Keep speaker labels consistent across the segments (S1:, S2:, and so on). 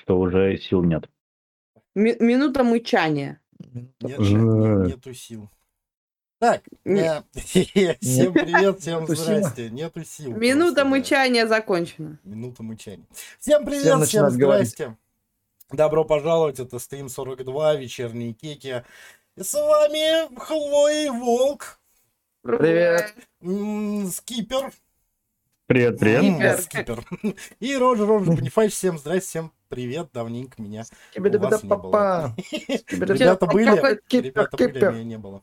S1: что уже сил нет.
S2: Ми- минута мычания.
S3: Нет, нет- нету сил. Так, э, всем привет, всем
S4: Нету сил.
S3: здрасте. Нету сил.
S2: Минута
S3: просто, да.
S2: мычания закончена.
S3: Минута мычания. Всем привет,
S4: Всем
S3: всем,
S4: начинать говорить.
S3: здрасте. Добро пожаловать, это стрим 42, вечерние кеки. И с вами Хлоя и Волк,
S4: Привет.
S3: м, Скипер.
S1: Привет, привет.
S3: М,
S2: Скипер.
S3: И Роджер, Роджер Бонифач, всем здрасте, всем привет, давненько меня. У вас не
S4: Папа.
S3: Ребята были, ребята были, меня не было.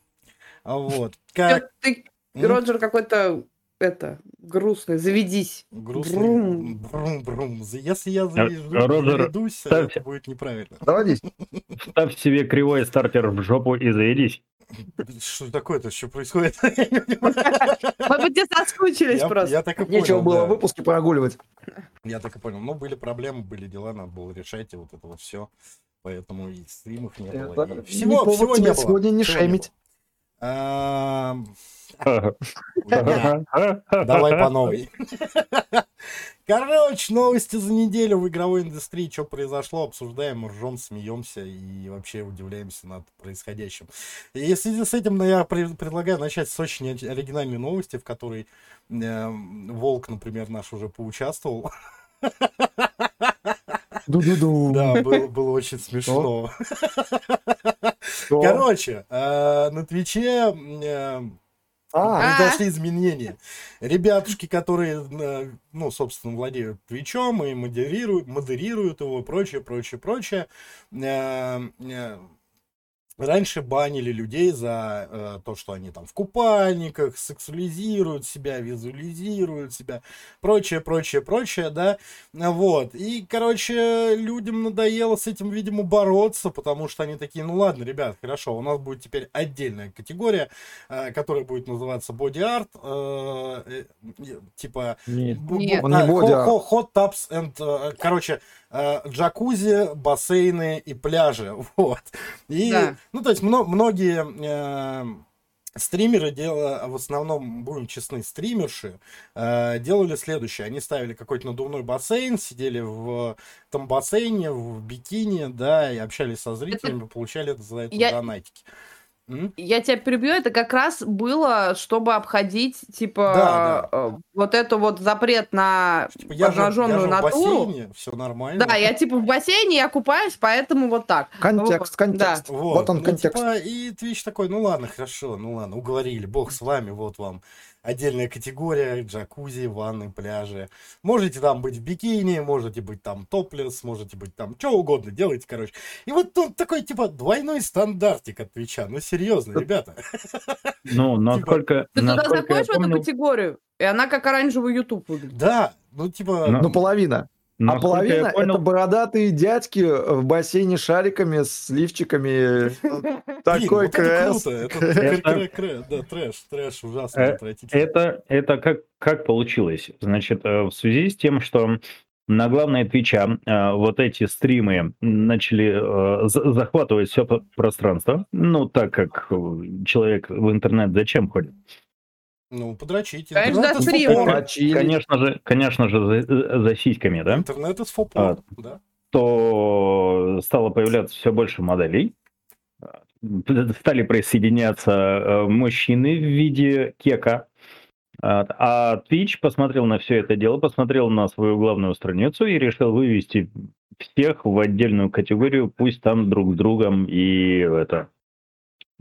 S3: А вот, как...
S2: Ты, Роджер, какой-то это грустный. Заведись.
S3: Грустный.
S2: Брум.
S3: Брум, брум. Если я заведу-
S1: Роджер,
S3: заведусь,
S1: ставь.
S3: это будет неправильно.
S4: Заводись.
S1: Ставь себе кривой стартер в жопу и заведись.
S3: Что такое-то? Что происходит?
S2: Мы бы тебе соскучились просто.
S3: Я так и понял.
S4: Нечего было выпуски прогуливать.
S3: Я так и понял. Ну, были проблемы, были дела, надо было решать, и вот это вот все. Поэтому и стримов не было. Всего, не было.
S4: сегодня не.
S3: Ам, Давай
S1: Давай
S3: по новой. Короче, новости за неделю в игровой индустрии. Что произошло, обсуждаем, ржем, смеемся и вообще удивляемся над происходящим. И в связи с этим ну, я пред- предлагаю начать с очень ори- оригинальной новости, в которой э, Волк, например, наш уже поучаствовал.
S4: Ду-ду-ду.
S3: Да, было, было очень смешно.
S4: Что?
S3: Короче, э, на Твиче э,
S4: А,
S3: произошли изменения. Ребятушки, которые, э, ну, собственно, владеют Твичом и модерируют, модерируют его, прочее, прочее, прочее. э, э, Раньше банили людей за э, то, что они там в купальниках сексуализируют себя, визуализируют себя, прочее, прочее, прочее, да. Вот. И, короче, людям надоело с этим, видимо, бороться, потому что они такие, ну ладно, ребят, хорошо, у нас будет теперь отдельная категория, э, которая будет называться body art, э, э, типа
S4: Нет.
S3: бу-
S2: Нет.
S3: А,
S4: art.
S3: хо- hot tubs and, э, короче, э, джакузи, бассейны и пляжи, вот. И,
S2: Да.
S3: ну, то есть, мно- многие э, стримеры, дела, в основном, будем честны, стримерши, э, делали следующее. Они ставили какой-то надувной бассейн, сидели в этом бассейне, в бикини, да, и общались со зрителями, получали за это
S2: Я-
S3: донатики.
S2: Я тебя перебью, это как раз было, чтобы обходить, типа,
S3: Да,
S2: э, вот эту вот запрет на
S3: Типа, я же, я же в
S2: натуру.
S3: бассейне, все нормально.
S2: Да, я типа в бассейне, я купаюсь, поэтому вот так.
S4: Контекст, контекст.
S3: Вот,
S4: Вот он
S3: ну,
S4: контекст.
S3: типа, и Twitch такой, ну ладно, хорошо, ну ладно, уговорили, бог с вами, вот вам отдельная категория, джакузи, ванны, пляжи. Можете там быть в бикини, можете быть там топлес, можете быть там что угодно, делайте, короче. И вот он такой, типа, двойной стандартик от Твича, ну серьезно, ребята.
S1: Ну, насколько,
S2: Ты туда заходишь в эту категорию, и она как оранжевый YouTube выглядит.
S3: Да, ну типа,
S1: Ну,
S4: Ну, половина. А половина
S1: понял,
S4: это бородатые дядьки в бассейне шариками, с лифчиками. Такой
S3: вот это
S4: крэс.
S3: трэш, трэш, ужасно,
S1: Э. Это, это как, как получилось? Значит, э, в связи с тем, что на главной Твича э, вот эти стримы начали э, за- захватывать все пространство, ну, так как человек в интернет зачем ходит?
S3: Ну, подрочить.
S2: Конечно,
S3: интернет.
S4: Почили.
S1: Конечно же, конечно же, за, за сиськами, да?
S3: Интернет is for porn, да.
S1: то стало появляться все больше моделей. Стали присоединяться э, мужчины в виде кека. А а Twitch посмотрел на все это дело, посмотрел на свою главную страницу и решил вывести всех в отдельную категорию, пусть там друг с другом и это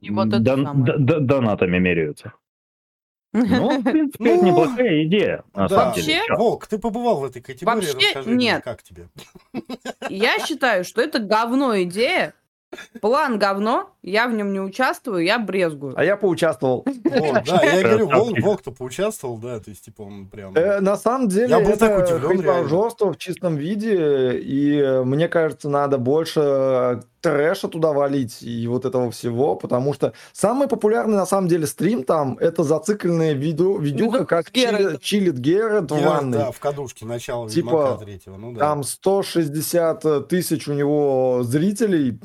S2: И вот это
S1: дон-
S2: самое.
S1: д- д- донатами меряются. Ну, в принципе, это
S3: Ну,
S1: неплохая идея, на
S3: Да.
S1: самом деле.
S2: Вообще-?
S3: Волк, ты побывал в этой категории,
S2: Вообще
S3: расскажи мне,
S2: нет.
S3: как тебе?
S2: Я считаю, что это говно идея. План говно, я в нем не участвую, я брезгую.
S4: А я поучаствовал.
S3: Вот, да, я говорю, Волк. Волк-то поучаствовал, да, то есть, типа, он прям...
S4: Э, на самом деле,
S3: Я был
S4: это
S3: так удивлен,
S4: хейт-прожорство в чистом виде, и э, мне кажется, надо больше трэша туда валить и вот этого всего, потому что самый популярный на самом деле стрим там это зацикленная видео, видюха,
S2: Видюха
S4: как чили- чилит Геральт в
S3: Геральт,
S4: ванной.
S3: Да, в кадушке, начало
S4: Типа,
S3: Ведьмака третьего, ну да.
S4: Там 160 тысяч у него зрителей.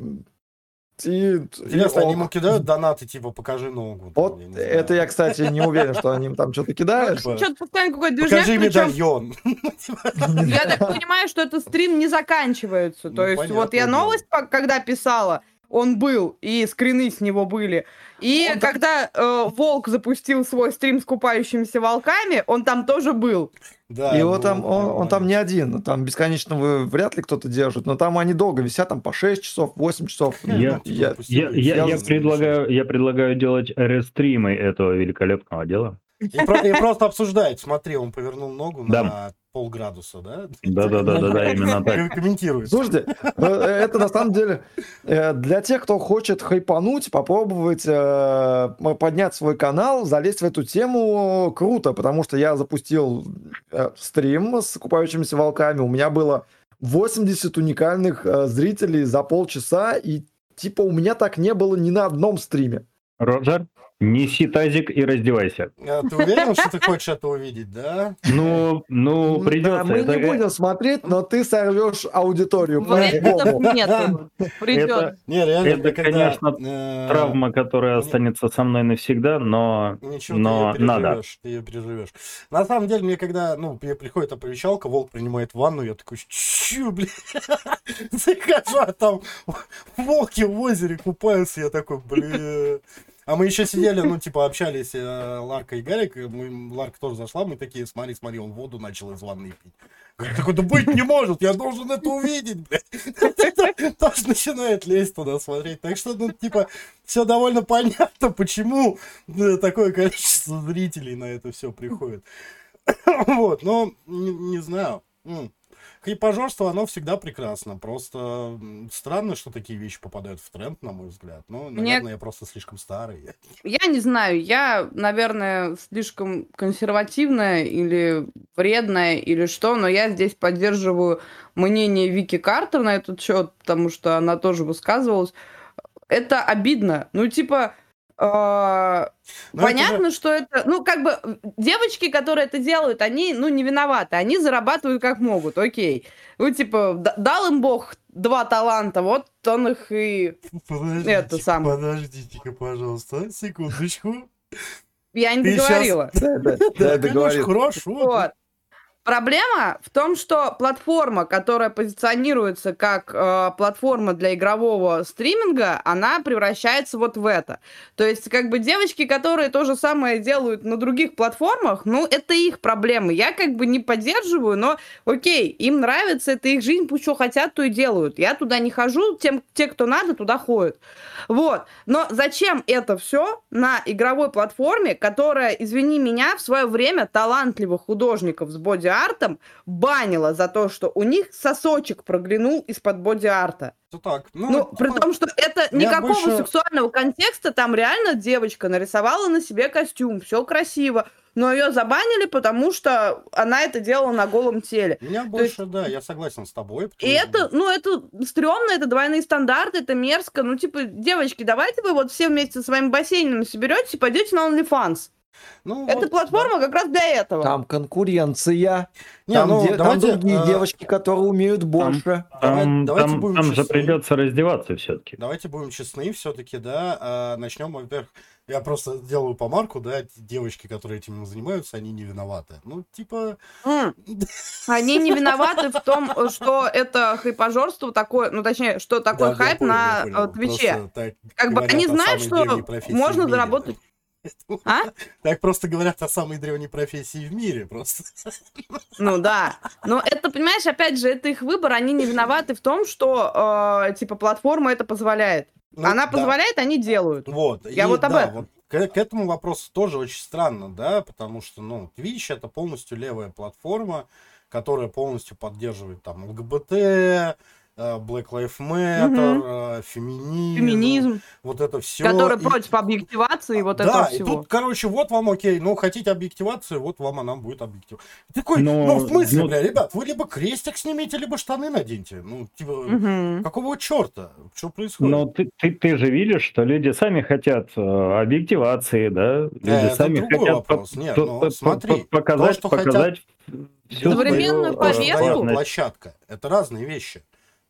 S4: И...
S3: Интересно,
S4: и
S3: они ему кидают донаты, типа, покажи ногу. там,
S4: Вот
S3: я
S4: это я, кстати, не уверен, что они им там что-то кидают.
S3: Типа,
S2: Что-то постоянно какой-то движняк,
S3: Покажи медальон.
S2: я так понимаю, что этот стрим не заканчивается.
S3: Ну,
S2: То есть вот я новость, когда писала, он был, и скрины с него были. И
S3: Он так-
S2: когда э, Волк запустил свой стрим с купающимися волками, он там тоже был.
S3: Да,
S4: Его
S3: ну,
S4: там, он, он там не один, там бесконечно вы- вряд ли кто-то держит, но там они долго висят, там по 6 часов, 8 часов.
S1: Я-
S3: Ну,
S4: я-
S1: Я, я, я,
S4: Я-
S1: предлагаю, я предлагаю делать рестримы этого великолепного дела.
S3: И, про- и просто обсуждает. Смотри, он повернул ногу
S1: Да.
S3: на полградуса, да?
S1: Да-да-да-да, именно так.
S3: Ком- Комментирует.
S4: Слушайте, э, это на самом деле э, для тех, кто хочет хайпануть, попробовать э, поднять свой канал, залезть в эту тему круто, потому что я запустил стрим с купающимися волками, у меня было 80 уникальных зрителей за полчаса, и типа у меня так не было ни на одном стриме.
S1: Роджер, неси тазик и раздевайся.
S3: А, Ты уверен, что ты хочешь это увидеть, да?
S1: Ну, ну,
S4: Да,
S1: придется.
S4: мы
S1: Это-
S4: не будем смотреть, но ты сорвешь аудиторию.
S2: Вариантов
S4: по-любому.
S2: нет. Придет.
S1: Это
S3: Не, реально,
S1: Это,
S3: ты когда,
S1: конечно,
S3: э,
S1: травма, которая останется со мной навсегда, но
S3: Ничего,
S1: Но
S3: ты ее
S1: надо.
S3: переживешь, ты ее переживешь. На самом деле, мне когда, ну, мне приходит оповещалка, волк принимает ванну, я такой, чё, блин, захожу, а там волки в озере купаются, я такой, блин. А мы еще сидели, ну, типа, общались, э, Ларка и Гарик, мы, Ларка тоже зашла, мы такие, смотри, смотри, он воду начал из ванны пить. Говорит, такой, да быть не может, я должен это увидеть, блядь. Тоже начинает лезть туда смотреть. Так что, ну, типа, все довольно понятно, почему э, такое количество зрителей на это все приходит. Вот, но не знаю. М. Хайпажорство, оно всегда прекрасно. Просто странно, что такие вещи попадают в тренд, на мой взгляд. Ну,
S2: Мне-
S3: наверное, я просто слишком старый.
S2: Я не знаю, я, наверное, слишком консервативная или вредная или что, но я здесь поддерживаю мнение Вики Картер на этот счет, потому что она тоже высказывалась. Это обидно. Ну, типа,
S3: Но Ну, это
S2: понятно, что это, ну, как бы, девочки, которые это делают, они, ну, не виноваты, они зарабатывают как могут, окей. Ну, типа, дал им Бог два таланта, вот он их и...
S3: Подождите,
S2: Это самое.
S3: подождите-ка, пожалуйста, секундочку.
S2: Я не
S3: Ты
S2: договорила.
S4: Да, да, да,
S3: Да,
S4: договорил.
S3: хорошо.
S2: Вот. Проблема в том, что платформа, которая позиционируется как э, платформа для игрового стриминга, она превращается вот в это. То есть, как бы девочки, которые то же самое делают на других платформах, ну, это их проблемы. Я как бы не поддерживаю, но окей, им нравится, это их жизнь, пусть что хотят, то и делают. Я туда не хожу, тем, те, кто надо, туда ходят. Вот. Но зачем это все на игровой платформе, которая, извини меня, в свое время талантливых художников с боди-артом банила за то, что у них сосочек проглянул из-под боди-арта?
S3: Так. Ну,
S2: Ну, при
S3: типа,
S2: том, что это никакого
S3: больше-
S2: сексуального контекста, там реально девочка нарисовала на себе костюм, все красиво, но ее забанили, потому что она это делала на голом теле.
S3: Меня
S2: есть-
S3: больше, да, я согласен с тобой.
S2: И это, ну, это стрёмно, это двойные стандарты, это мерзко. Ну, типа, девочки, давайте вы вот все вместе со своими бассейнами соберетесь и пойдете на OnlyFans.
S3: Ну,
S2: Это
S3: вот,
S2: платформа как раз для этого.
S4: Там конкуренция.
S3: Не,
S4: там,
S3: ну,
S4: де- там
S3: давайте,
S4: другие
S3: э,
S4: девочки, которые умеют больше.
S3: Давай-
S1: там,
S3: давайте
S1: там-
S3: будем
S1: там же придется раздеваться все-таки.
S3: Давайте будем честны, все-таки, да. а, начнем, во-первых, я просто делаю помарку, да, девочки, которые этим занимаются, они не виноваты. Ну, типа.
S2: Они не виноваты в том, что это хайпажорство такое, ну, точнее, что такой
S3: да,
S2: хайп
S3: понял,
S2: на э, Твиче. Как бы они знают, что можно заработать. А?
S3: Так просто говорят о самой древней профессии в мире, просто.
S2: Ну да. Но это, понимаешь, опять же, это их выбор, они не виноваты в том, что, э, типа, платформа это позволяет.
S3: Ну,
S2: Она
S3: да.
S2: позволяет, они делают.
S3: Вот.
S2: Я
S3: и
S2: вот об
S3: да,
S2: этом.
S3: вот к, к этому вопросу тоже очень странно, да, потому что, ну, Twitch это полностью левая платформа, которая полностью поддерживает там ЛГБТ, Black Lives Matter, э, феминизм,
S2: Феминизм,
S3: вот это все.
S2: который против объективации и вот
S3: да,
S2: этого
S3: и
S2: всего.
S3: тут, короче, вот вам окей, ну, хотите объективацию, вот вам она будет объектив. Ты Такой,
S1: Но-
S3: ну, в смысле,
S1: ну-
S3: бля, ребят, вы либо крестик снимите, либо штаны наденьте. Ну, типа,
S2: Мгм.
S3: какого черта? Что происходит?
S1: Но ты, ты, ты же видишь, что люди сами хотят э, объективации, да? Люди
S3: это
S1: сами хотят
S3: вопрос.
S1: по-
S3: Нет, ну,
S1: по-
S3: смотри,
S1: по- показать,
S3: то, что хотят-
S1: показать всю
S2: Современную
S1: свою, э,
S2: повестку.
S3: Площадка. Это разные вещи.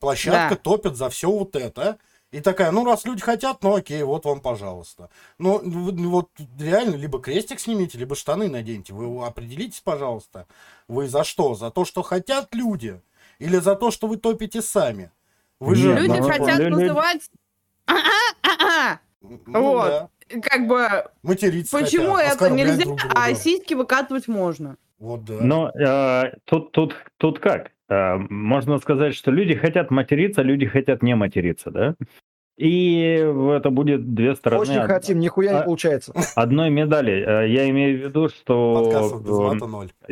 S3: Площадка
S2: Да.
S3: топит за все вот это, И такая, ну, раз люди хотят, ну, окей, вот вам, пожалуйста. Ну, в- вот реально, либо крестик снимите, либо штаны наденьте. Вы определитесь, пожалуйста, вы за что? За то, что хотят люди? Или за то, что вы топите сами? Вы же...
S2: Люди
S1: ну,
S2: хотят
S1: лю-
S2: называть... А-а-а-а.
S3: ну,
S2: вот.
S3: да,
S2: Как бы,
S3: материться
S2: почему
S3: хотят,
S2: это нельзя,
S3: друг друга.
S2: а сиськи выкатывать можно?
S3: Вот, да.
S1: Но э, тут, тут, тут как? Э, можно сказать, что люди хотят материться, люди хотят не материться, да? И это будет две стороны
S4: Очень
S1: од-
S4: хотим, нихуя
S1: а-
S4: не получается.
S1: одной медали. Э, Я имею в виду, что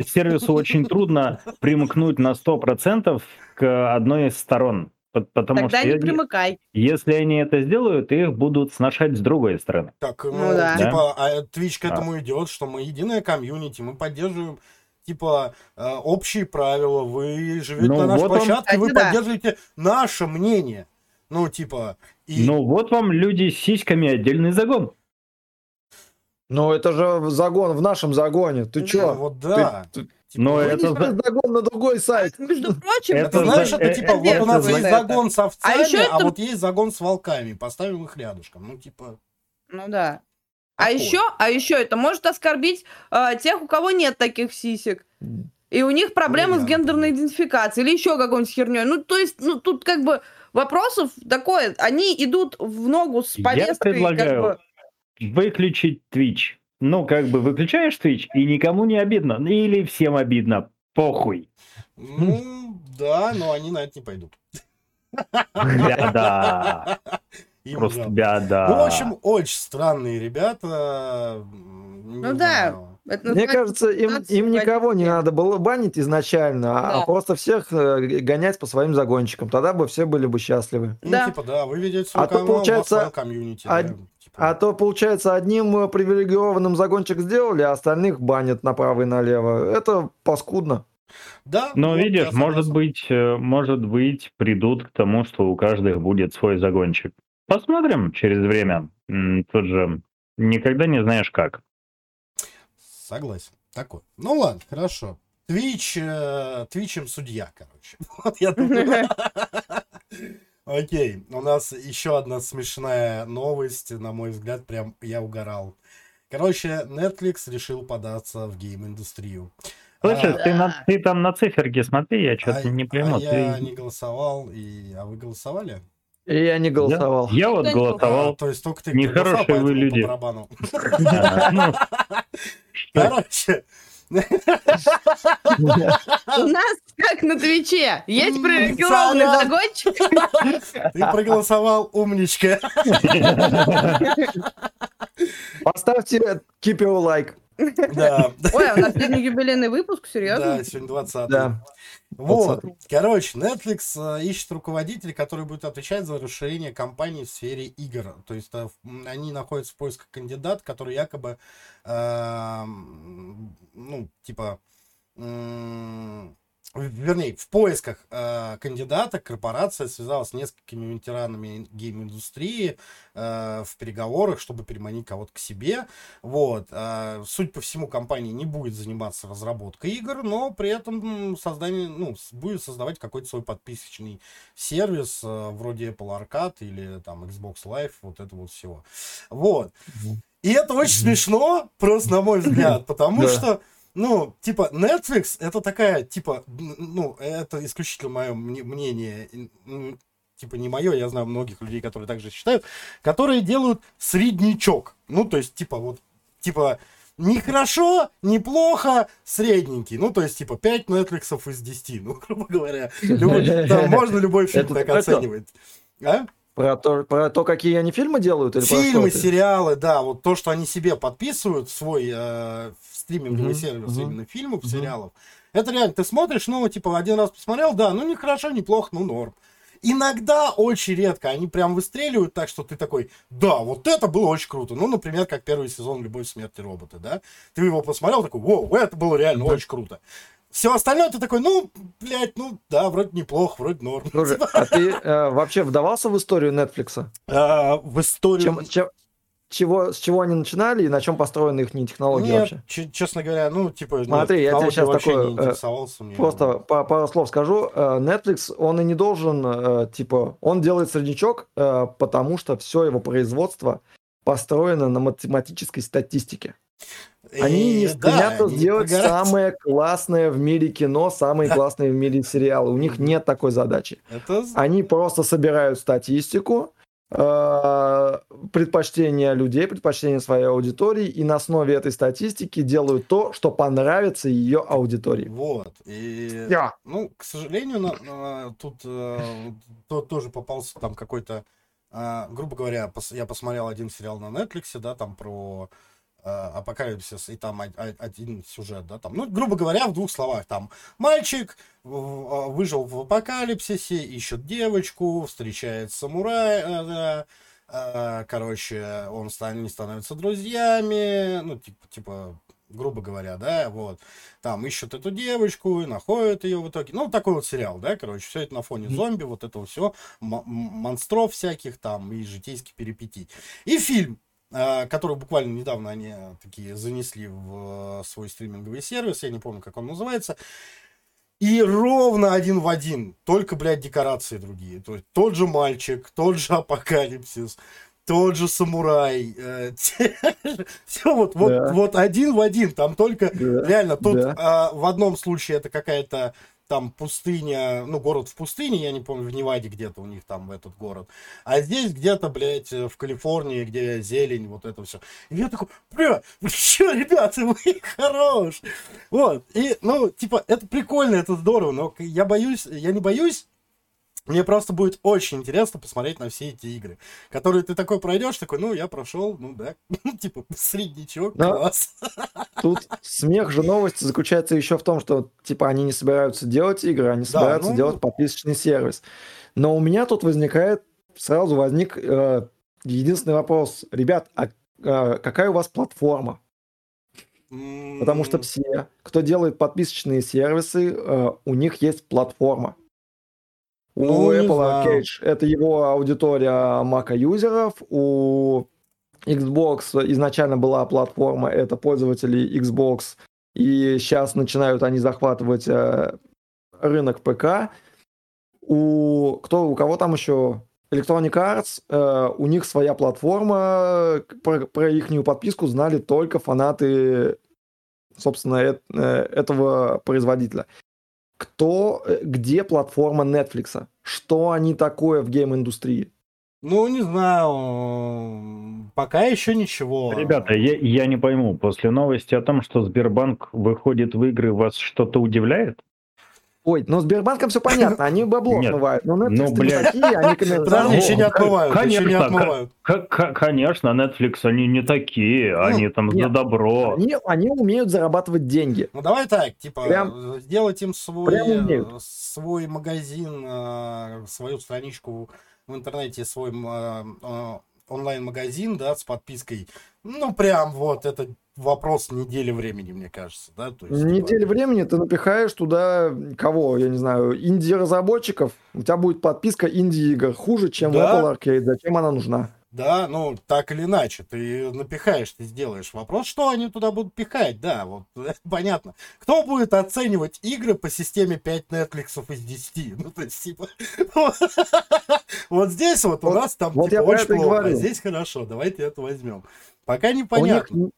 S1: сервису очень трудно примкнуть на 100% к одной из сторон. Потому
S2: Тогда
S1: что
S2: не
S1: е-
S2: примыкай.
S1: если они это сделают, их будут сношать с другой стороны.
S3: Так, ну,
S2: Ну да.
S3: типа, а Twitch к
S1: А.
S3: этому идет, что мы единая комьюнити, мы поддерживаем типа э, общие правила, вы живете
S1: Ну,
S3: на нашей
S1: вот
S3: площадке, вы
S2: Кстати, да.
S3: поддерживаете наше мнение. Ну, типа, и
S1: Ну вот вам люди с сиськами отдельный загон.
S4: Но это же загон в нашем загоне. Ты
S3: ну,
S4: чё?
S3: вот да.
S4: Ты-
S3: Типа,
S1: Но
S3: вы-
S1: это за-
S4: загон на другой сайт.
S2: Между прочим,
S1: Это за-
S3: знаешь, это
S1: э,
S3: типа,
S1: э,
S3: вот у нас
S2: это
S3: есть
S2: за
S3: загон с овцами, а,
S2: еще это-
S3: вот есть загон с волками. Поставим их рядышком. Ну, типа,
S2: Ну да. А еще, а еще это может оскорбить э, тех, у кого нет таких сисек. И у них проблемы
S3: Ну,
S2: с
S3: я,
S2: гендерной идентификацией или еще какой-нибудь херней. Ну, то есть, ну, тут как бы вопросов такое, они идут в ногу с
S1: Я
S2: повесткой.
S1: предлагаю
S2: как бы,
S1: выключить Twitch. Ну, как бы выключаешь Twitch, и никому не обидно. Или всем обидно. Похуй.
S3: ну, да, но они на это не пойдут.
S1: Бяда.
S3: Им
S1: Просто
S3: жалко.
S1: бяда.
S3: Ну, в общем, очень странные ребята. не
S2: Ну да.
S3: знаю.
S2: это
S4: Мне кажется, им, им никого не надо было банить изначально, а
S2: Да.
S4: просто всех э, гонять по своим загончикам. Тогда бы все были бы счастливы.
S3: Ну,
S2: Да.
S3: типа, да, вы ведете свой
S4: А то
S3: канал, вас
S4: получается,
S3: свое комьюнити.
S4: а-
S3: да, типа.
S4: А то, получается, одним э, привилегированным загончик сделали, а остальных банят направо и налево. Это паскудно.
S3: Да,
S1: Но
S3: вот,
S1: видишь, может быть, э, может быть, придут к тому, что у каждых будет свой загончик. Посмотрим через время. Тут же никогда не знаешь как.
S3: Согласен. Такой. Ну ладно, хорошо. Твич, э, Твичем судья, короче. Вот я думаю. Окей, у нас еще одна смешная новость, на мой взгляд, прям я угорал. Короче, Netflix решил податься в гейм-индустрию.
S1: Слышишь,
S3: А,
S1: ты, на- ты там на циферки смотри, я что-то
S3: а-
S1: не
S3: а
S1: пойму.
S3: я
S1: Ты-
S3: не голосовал, и... а вы голосовали?
S4: И я не голосовал.
S1: Я вот
S2: Кто не
S1: голосовал.
S3: А, то есть только ты
S1: Нехорошие вы люди.
S3: Короче,
S2: У нас, как на Твиче, есть
S3: сорян.
S2: загончик.
S3: ты проголосовал, умничка.
S4: Поставьте your like.
S3: Да,
S2: Ой, а у нас сегодня юбилейный выпуск, серьезно?
S3: да, сегодня 20
S4: Да.
S3: Вот,
S4: 20.
S3: короче, Netflix э, ищет руководителя, который будет отвечать за расширение компании в сфере игр. То есть э, они находятся в поисках кандидата, который якобы, эм, ну, типа, в- вернее, в поисках э, кандидата корпорация связалась с несколькими ветеранами гейм-индустрии э, в переговорах, чтобы переманить кого-то к себе. Вот. а, Суть по всему, компания не будет заниматься разработкой игр, но при этом создание, ну, будет создавать какой-то свой подписочный сервис, э, вроде Apple Arcade или там Xbox Live, вот это вот всего. Вот. И это очень смешно, просто на мой взгляд, потому что, ну, типа, Netflix это такая, типа, ну, это исключительно мое мнение, м, типа, не мое, я знаю многих людей, которые также считают, которые делают среднячок. Ну, то есть, типа, вот, типа, не хорошо, неплохо, средненький. Ну, то есть, типа, 5 Netflix из 10, ну, грубо говоря. Любой- там можно любой фильм так оценивать. А?
S4: Про то, про то, какие они фильмы делают? Или
S3: Фильмы, сериалы, да, вот то, что они себе подписывают свой э, стриминговый
S4: Мгм,
S3: сервис
S4: мгм.
S3: именно фильмов,
S4: Мгм.
S3: сериалов. Это реально, ты смотришь, ну, типа, один раз посмотрел, да, ну, не хорошо, неплохо, ну, норм. Иногда, очень редко, они прям выстреливают так, что ты такой, да, вот это было очень круто. Ну, например, как первый сезон «Любовь, смерти робота», да? Ты его посмотрел, такой, воу, это было реально очень круто. Все остальное ты такой, ну, блядь, ну, да, вроде неплохо, вроде норм.
S4: Слушай, а ты э, вообще вдавался в историю Netflix?
S3: А, в историю...
S4: Чем, чем, чего, с чего они начинали и на чем построены их технологии
S3: Нет,
S4: вообще?
S3: честно говоря, ну, типа,
S4: Смотри, я тебе сейчас такое,
S3: не
S4: э. Просто па- пару слов скажу. Э, Netflix, он и не должен, э, типа, он делает среднячок, потому что все его производство построено на математической статистике. Они не
S3: да,
S4: стремятся
S3: не
S4: сделать
S3: прогорят.
S4: самое классное в мире кино, самые классные в мире сериалы. У них нет такой задачи.
S3: Это
S4: Они просто собирают статистику, предпочтения людей, предпочтения своей аудитории, и на основе этой статистики делают то, что понравится ее аудитории.
S3: Вот. И,
S4: Я.
S3: ну, к сожалению, на- на- тут э, то- тоже попался там какой-то, э, грубо говоря, пос- я посмотрел один сериал на Netflix, да, там про э, апокалипсис, и там один сюжет, да, там, ну, грубо говоря, в двух словах, там, мальчик в- выжил в апокалипсисе, ищет девочку, встречает самурая, э, э, короче, он они становятся друзьями, ну, типа, типа, грубо говоря, да, вот, там ищут эту девочку и находят ее в итоге. Ну, такой вот сериал, да, короче, все это на фоне зомби, вот этого все, монстров всяких там и житейских перипетий. И фильм, э, который буквально недавно они э, такие занесли в э, свой стриминговый сервис, я не помню, как он называется, и ровно один в один, только, блядь, декорации другие. То есть тот же мальчик, тот же апокалипсис, тот же самурай. Все вот, вот, вот один в один. Там только реально тут а, в одном случае это какая-то там пустыня, ну, город в пустыне, я не помню, в Неваде где-то у них там этот город. А здесь где-то, блядь, в Калифорнии, где зелень, вот это все. И я такой, бля, вы что, ребята, вы хорош. Вот, и, ну, типа, это прикольно, это здорово, но я боюсь, я не боюсь, мне просто будет очень интересно посмотреть на все эти игры, которые ты такой пройдешь, такой, ну, я прошел, ну, да, типа, среднячок,
S4: Да.
S3: класс.
S4: Тут смех же новости заключается еще в том, что типа они не собираются делать игры, они собираются
S3: ну-
S4: делать подписочный сервис. Но у меня тут возникает, сразу возник э, единственный вопрос. Ребят, а э, какая у вас платформа? Потому что все, кто делает подписочные сервисы, э, у них есть платформа. У
S3: Ну, не
S4: Apple. Arcade это его аудитория Mac юзеров, у Xbox изначально была платформа, это пользователи Xbox, и сейчас начинают они захватывать э, рынок ПК. У кто у кого там еще Electronic Arts, э, у них своя платформа, про, про их подписку знали только фанаты, собственно, э, этого производителя. Кто, э, где платформа Netflix? Что они такое в гейм-индустрии?
S3: Ну, не знаю, пока еще ничего.
S1: Ребята, я, я не пойму, после новости о том, что Сбербанк выходит в игры, вас что-то удивляет?
S4: Ой, ну с Сбербанком все понятно, они бабло
S1: Нет,
S4: смывают, но Netflix
S1: ну,
S4: не
S1: блядь.
S4: такие, они коммерсанты.
S3: Подожди, еще не отмывают, еще не
S1: конечно,
S3: отмывают.
S1: К- к- конечно, Netflix, они не такие, они там за
S4: нет,
S1: добро.
S4: Они, они умеют зарабатывать деньги.
S3: Ну, давай так, типа,
S4: Прям-
S3: сделать им свой, э, свой магазин, э, свою страничку в интернете, свой э, онлайн-магазин, да, с подпиской. Ну, прям вот, это вопрос недели времени, мне кажется, да, то есть, типа,
S4: Неделю времени ты напихаешь туда кого, я не знаю, инди-разработчиков, у тебя будет подписка инди-игр хуже, чем
S3: Да.
S4: Apple Arcade. Зачем она нужна?
S3: Да, ну, так или иначе, ты напихаешь, ты сделаешь. Вопрос, что они туда будут пихать, да, вот, это понятно. Кто будет оценивать игры по системе 5 Netflix из 10? Ну, то есть, типа, вот здесь вот у нас там, типа, очень плохо, а здесь хорошо, давайте это возьмем. Пока непонятно.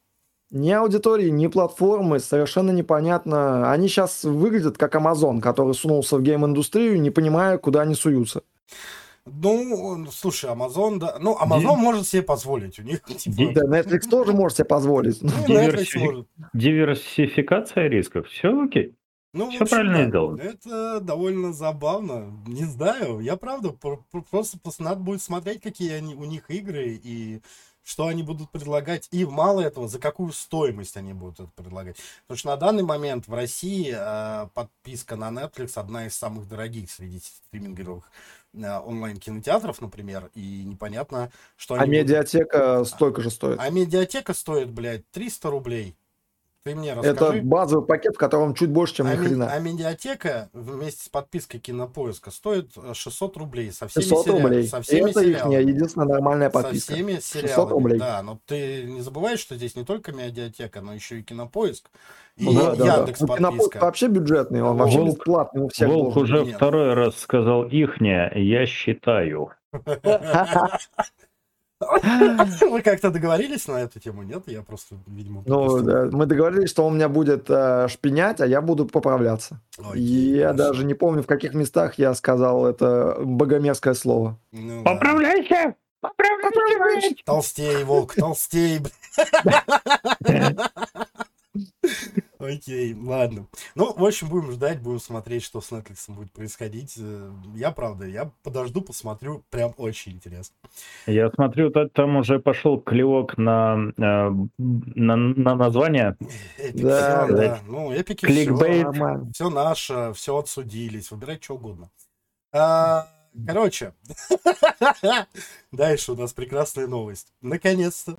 S4: Ни аудитории, ни платформы, совершенно непонятно. Они сейчас выглядят как Amazon, который сунулся в гейм-индустрию, не понимая, куда они суются.
S3: Ну, слушай, Amazon, да, ну, Amazon может себе позволить, у них, типа,
S1: Ди-
S4: Да, Netflix тоже может себе позволить.
S3: ну,
S1: диверсифи-
S3: может.
S1: Диверсификация рисков, все окей.
S3: Ну,
S1: Всё
S3: в общем,
S1: правильно
S3: да,
S1: сделано.
S3: Это довольно забавно. Не знаю, я правда пр- пр- просто пос- надо будет смотреть, какие они, у них игры и что они будут предлагать. И мало этого, за какую стоимость они будут это предлагать. Потому что на данный момент в России э, подписка на Netflix одна из самых дорогих среди стриминговых э, онлайн-кинотеатров, например, и непонятно, что
S4: А
S3: они будут-
S4: медиатека столько же стоит.
S3: А медиатека стоит, блядь, 300 рублей. Ты мне
S4: Это
S3: расскажи.
S4: базовый пакет, в котором чуть больше, чем
S3: А,
S4: ни хрена.
S3: а медиатека вместе с подпиской Кинопоиска стоит э, 600 рублей со всеми,
S4: 600
S3: сериа-
S4: рублей.
S3: со всеми
S4: это их
S3: сериалами.
S4: единственная нормальная
S3: Со
S4: подписка.
S3: всеми
S4: 600
S3: сериалами.
S4: рублей.
S3: Да, но ты не забываешь, что здесь не только медиатека, но еще и Кинопоиск и
S4: Ну да, да, да.
S3: Яндекс
S4: Ну, Кинопоиск вообще бюджетный, он вообще
S1: Волк-
S4: бесплатный у всех
S1: Волк
S4: должен
S1: уже
S3: Нет.
S1: второй раз сказал ихня, я считаю.
S3: Вы как-то договорились на эту тему? Нет, я просто, видимо,
S4: Ну, да, мы договорились, что он меня будет э, шпинять, а я буду поправляться.
S3: Окей,
S4: И я
S3: хорошо.
S4: даже не помню, в каких местах я сказал это богомерзкое слово.
S3: Ну да.
S1: Поправляйся! Поправляйся!
S3: Толстей, волк, толстей. Окей, ладно. Ну, в общем, будем ждать, будем смотреть, что с Netflix будет происходить. Э, Я, правда, я подожду, посмотрю. Прям очень интересно.
S1: Я смотрю, та- там уже пошел клевок на, э, на, на название.
S3: Эпик,
S4: Да,
S1: да.
S3: да. Ну, эпики
S1: Кликбейт.
S3: все,
S4: Нормально.
S3: все наше, все отсудились. Выбирайте что угодно. А, короче, дальше у нас прекрасная новость. Наконец-то.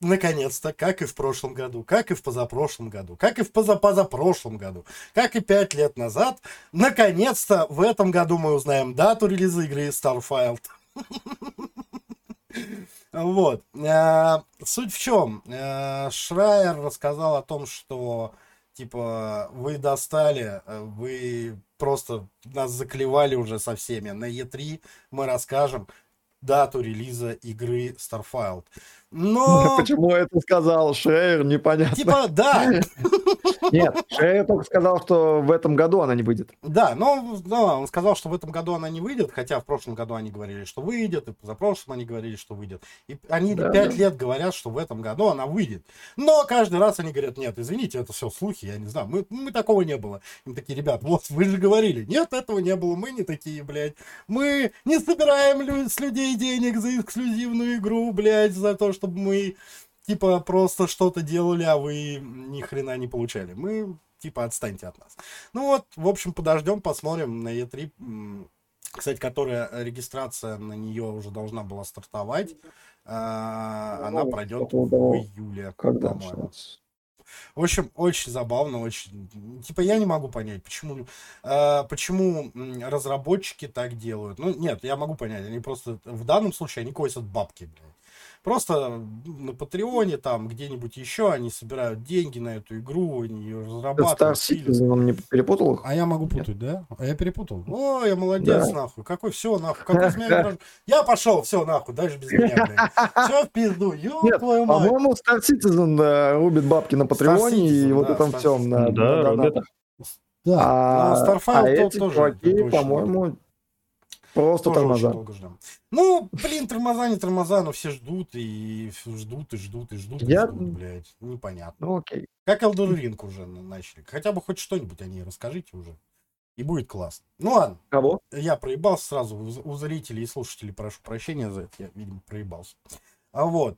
S3: Наконец-то, как и в прошлом году, как и в позапрошлом году, как и в позапозапрошлом году, как и пять лет назад, наконец-то в этом году мы узнаем дату релиза игры Starfield. Вот. Э, Суть в чем? Э, Шрайер рассказал о том, что типа вы достали, э, вы просто нас заклевали уже со всеми. На E3 мы расскажем дату релиза игры Starfield. Но,
S4: Почему это сказал Шрейер, непонятно.
S3: типа, да,
S4: Нет, Шрейер только сказал, что в этом году она не выйдет.
S3: Да, но, но он сказал, что в этом году она не выйдет, хотя в прошлом году они говорили, что выйдет, и позапрошлом они говорили, что выйдет. И они
S4: Да,
S3: пять
S4: да.
S3: лет говорят, что в этом году она выйдет. Но каждый раз они говорят, нет, извините, это все слухи, я не знаю, мы, мы такого не было. Им такие, ребят, вот вы же говорили, нет, этого не было, мы не такие, блядь. Мы не собираем лю- с людей денег за эксклюзивную игру, блядь, за то, чтобы мы типа просто что-то делали, а вы ни хрена не получали. Мы типа отстаньте от нас. Ну вот, в общем, подождем, посмотрим на E3. м, Кстати, которая регистрация на нее уже должна была стартовать. А, Она пройдет в июле,
S4: Когда?
S3: по-моему. В общем, очень забавно, очень. Типа, я не могу понять, почему, э, почему разработчики так делают. Ну, нет, я могу понять. Они просто в данном случае они косят бабки, блядь. Просто на Патреоне, там, где-нибудь еще они собирают деньги на эту игру, они ее
S4: Star
S3: разрабатывают. пилят.
S4: Citizen, он не перепутал их?
S3: А я могу путать, да? А я перепутал. О, я молодец,
S4: Да.
S3: нахуй. Какой все, нахуй. Как без меня? Я пошел, все, нахуй, дальше без меня, блядь. Все в пизду, ёб
S4: Нет,
S3: твою мать.
S4: По-моему, Star Citizen рубит бабки на Патреоне и вот
S3: да,
S4: этом
S3: Star
S4: всем. На,
S1: Да, рубит.
S4: донатах.
S3: Да,
S4: А,
S3: а Starfield
S4: а
S3: то-
S4: эти
S3: тоже
S4: чуваки, по-моему, просто
S3: тоже очень
S4: тормоза.
S3: долго ждем. Ну, блин, тормоза, не тормоза, но все ждут и ждут, и ждут, и ждут, и
S4: Я-
S3: ждут, блядь. Непонятно.
S4: Ну окей.
S3: Как Elden Ring уже на- начали. Хотя бы хоть что-нибудь о ней расскажите уже. И будет классно. Ну ладно,
S4: Кого?
S3: я проебался сразу. У зрителей и слушателей прошу прощения за это. Я, видимо, проебался. А вот.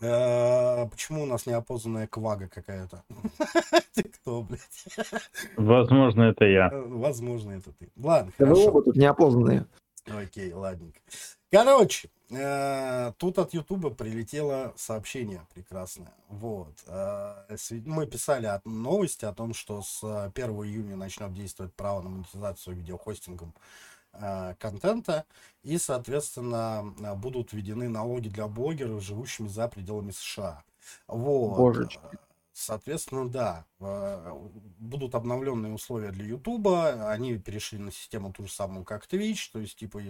S3: Э, Почему у нас неопознанная квага какая-то? Ты кто, блядь?
S1: Возможно, это я.
S3: Э, Возможно, это ты. Ладно,
S4: Да вы
S3: хорошо.
S4: оба тут неопознанные.
S3: Окей, ладненько. Короче, э, тут от Ютуба прилетело сообщение прекрасное. Вот. Мы писали о новости о том, что с э, 1 июня начнет действовать право на монетизацию видеохостингом контента, и, соответственно, э, будут введены налоги для блогеров, живущими за пределами США. Вот.
S4: Божечки.
S3: Соответственно, да, э, будут обновленные условия для Ютуба, они перешли на систему ту же самую, как Twitch, то есть, типа,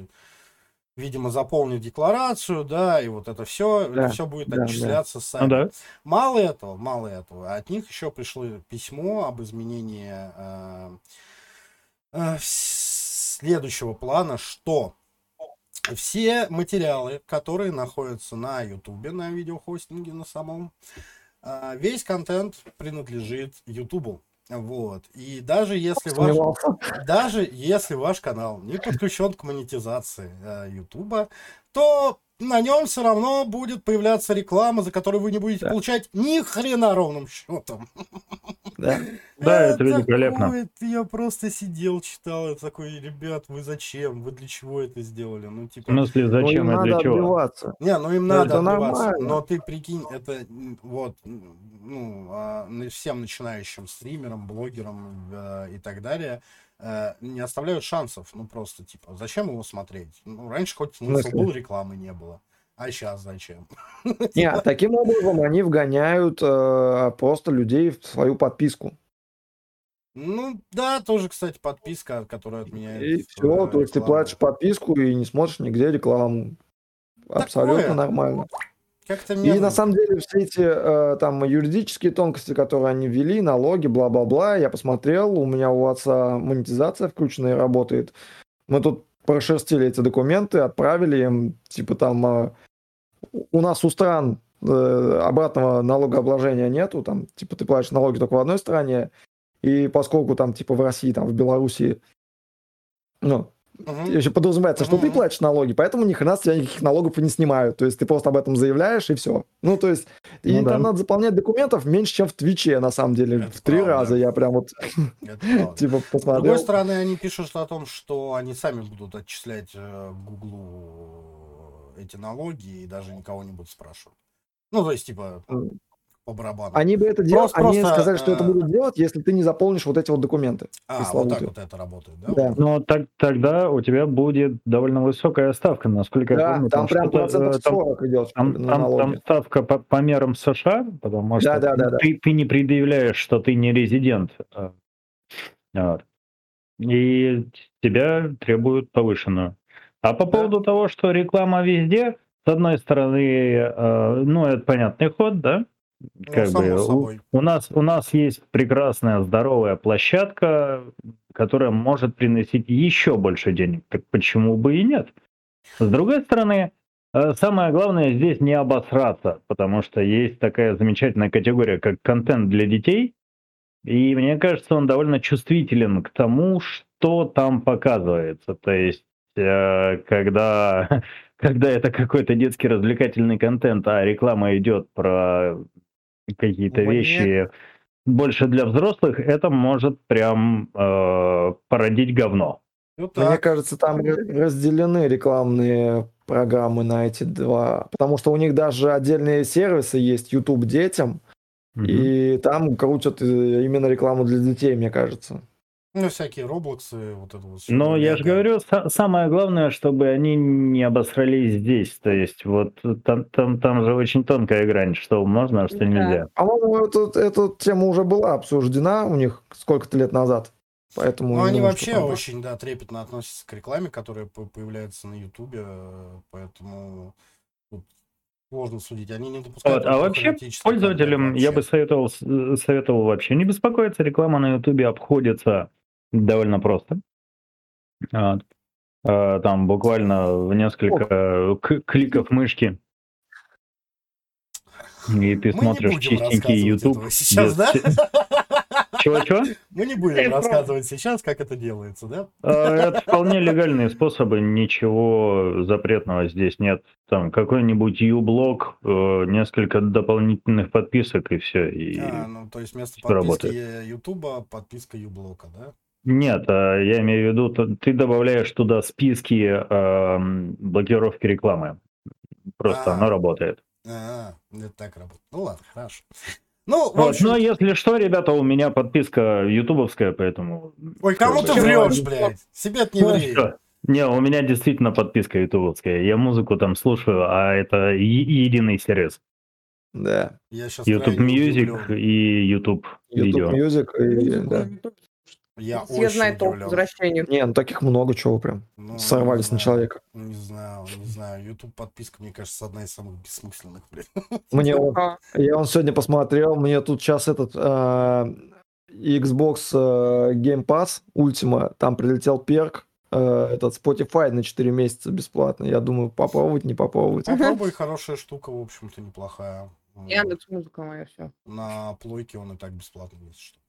S3: видимо, заполнить декларацию, да, и вот это все,
S4: Да,
S3: все будет
S4: да, да.
S3: отчисляться сами.
S1: Ну да.
S3: Мало этого, мало этого, от них еще пришло письмо об изменении э, э, следующего плана, что все материалы, которые находятся на Ютубе, на видеохостинге на самом, э, весь контент принадлежит Ютубу. Вот. И даже если ваш, даже если ваш канал не подключен к монетизации э, Ютуба, то на нем все равно будет появляться реклама, за которую вы не будете
S4: Да.
S3: получать ни хрена ровным счетом.
S4: Да.
S1: Да, это великолепно.
S3: такое, Я просто сидел, читал, я такой, ребят, вы зачем? Вы для чего это сделали? Ну,
S1: В
S3: типа,
S1: смысле,
S4: Ну,
S1: зачем
S4: им
S1: и для чего?
S4: отбиваться.
S3: не, ну им
S4: Ну,
S3: надо
S4: это
S3: отбиваться.
S4: нормально.
S3: Но ты прикинь, это вот, ну, а, всем начинающим стримерам, блогерам э, и так далее э, не оставляют шансов. Ну, просто, типа, зачем его смотреть? Ну, раньше хоть смысл был, рекламы не было. А сейчас зачем?
S4: Не, таким образом они вгоняют э, просто людей в свою подписку.
S3: Ну, да, тоже, кстати, подписка, которая отменяет.
S4: И все,
S3: э,
S4: то есть ты
S3: рекламу.
S4: платишь подписку и не смотришь нигде рекламу. Абсолютно
S3: Такое.
S4: нормально.
S3: Как-то
S4: И на самом деле все эти э, там юридические тонкости, которые они ввели, налоги, бла-бла-бла, я посмотрел, у меня у отца монетизация включенная работает. Мы тут прошерстили эти документы, отправили им, типа там э, у нас у стран э, обратного налогообложения нету, там типа ты платишь налоги только в одной стране, и поскольку там типа в России, там в Беларуси, ну, Еще подразумевается, что ты
S3: Мгм.
S4: платишь налоги, поэтому ни хрена с тебя никаких налогов и не снимают. То есть ты просто об этом заявляешь и все. Ну, то есть, и
S1: Ну да.
S4: там надо заполнять документов меньше, чем в Твиче, на самом деле.
S3: Это
S4: в три
S3: правда.
S4: раза я прям вот, типа,
S3: С
S4: посмотрел.
S3: другой стороны, они пишут о том, что они сами будут отчислять э, Гуглу эти налоги и даже никого не будут спрашивать. Ну, то есть, типа. По барабану.
S4: Они бы это делали,
S3: Просто-
S4: они
S3: просто,
S4: сказали, что это
S3: э,
S4: будут делать, если ты не заполнишь вот эти вот документы.
S3: а, вот так вот это работает, да?
S4: Да.
S1: Но так, тогда у тебя будет довольно высокая ставка, насколько я
S4: Да,
S1: помню.
S4: там прям
S1: что-то, э,
S4: процентов
S1: там-
S4: 40 идет
S1: Там,
S4: на
S1: там, там ставка по, по мерам США, потому что
S4: Да, да, да, да.
S1: Ты, ты не предъявляешь, что ты не резидент. а, вот. И тебя требуют повышенную. А по
S4: Да.
S1: поводу того, что реклама везде, с одной стороны, э, ну, это понятный ход, да?
S3: Ну,
S1: Как
S3: само
S1: бы у,
S3: собой.
S1: у нас у нас есть прекрасная здоровая площадка, которая может приносить еще больше денег. Так почему бы и нет? С другой стороны, э, самое главное здесь не обосраться, потому что есть такая замечательная категория, как контент для детей, и мне кажется, он довольно чувствителен к тому, что там показывается. То есть, э, когда, когда это какой-то детский развлекательный контент, а реклама идет про какие-то
S3: Мне-
S1: вещи больше для взрослых, это может прям э, породить говно.
S3: Вот
S4: Мне кажется, там разделены рекламные программы на эти два, потому что у них даже отдельные сервисы есть, YouTube детям,
S1: Мгм.
S4: и там крутят э, именно рекламу для детей, мне кажется.
S3: Ну, всякие роблоксы, вот это вот.
S1: Но я же говорю, са- самое главное, чтобы они не обосрались здесь. То есть вот там, там, там же очень тонкая грань, что можно, а что
S2: Да.
S1: нельзя.
S4: По-моему, этот- эта тема уже была обсуждена у них сколько-то лет назад. Поэтому
S3: Ну, они
S4: думаю,
S3: вообще
S4: там-
S3: очень, да, трепетно относятся к рекламе, которая по- появляется на Ютубе, поэтому тут сложно судить. Они не допускают...
S1: Вот, а вообще пользователям
S3: контент
S1: я бы
S3: вообще.
S1: советовал, с- советовал вообще не беспокоиться. Реклама на Ютубе обходится довольно просто. Э, Там буквально в несколько э, кликов мышки. И ты
S3: Мы
S1: смотришь чистенький YouTube.
S3: сейчас, да?
S1: Чего-чего?
S3: Мы не будем рассказывать сейчас, как это делается, да?
S1: Э, Это вполне легальные способы, ничего запретного здесь нет. Там какой-нибудь U-блок, э, несколько дополнительных подписок и все. И...
S3: А, ну, то есть вместо подписки
S1: работает.
S3: Ютуба подписка Юблока, да?
S1: Нет, э, я имею в виду, ты добавляешь туда списки эм, блокировки рекламы. Просто
S3: А.
S1: оно работает.
S3: А, это так работает. Ну ладно, хорошо. Ну,
S1: Вот,
S3: общем,
S1: но если что, ребята, у меня подписка ютубовская, поэтому...
S3: ой, кому ты врешь, блядь? Себе не
S1: Ну,
S3: ври.
S1: Не, у меня действительно подписка ютубовская. Я музыку там слушаю, а это е- единый сервис.
S4: Да.
S3: Я сейчас
S1: YouTube Music и YouTube
S4: YouTube
S1: видео.
S4: Music и, да.
S3: Я
S2: Все
S3: очень
S2: знают толк
S3: удивлен.
S2: возвращении.
S4: Не, ну таких много чего прям.
S3: Ну,
S4: Сорвались
S3: не
S4: на
S3: знаю.
S4: человека.
S3: Не знаю, не знаю. YouTube подписка, мне кажется, одна из самых бессмысленных, блядь.
S4: Мне он,
S2: А,
S4: я он сегодня посмотрел, мне тут сейчас этот э, Xbox э, Game Pass Ultima, там прилетел перк, э, этот Spotify на 4 месяца бесплатно. Я думаю, попробовать, не попробовать.
S3: Попробуй, хорошая штука, в общем-то, неплохая.
S2: Яндекс музыка моя все.
S3: На плойке он и так бесплатно есть. Что.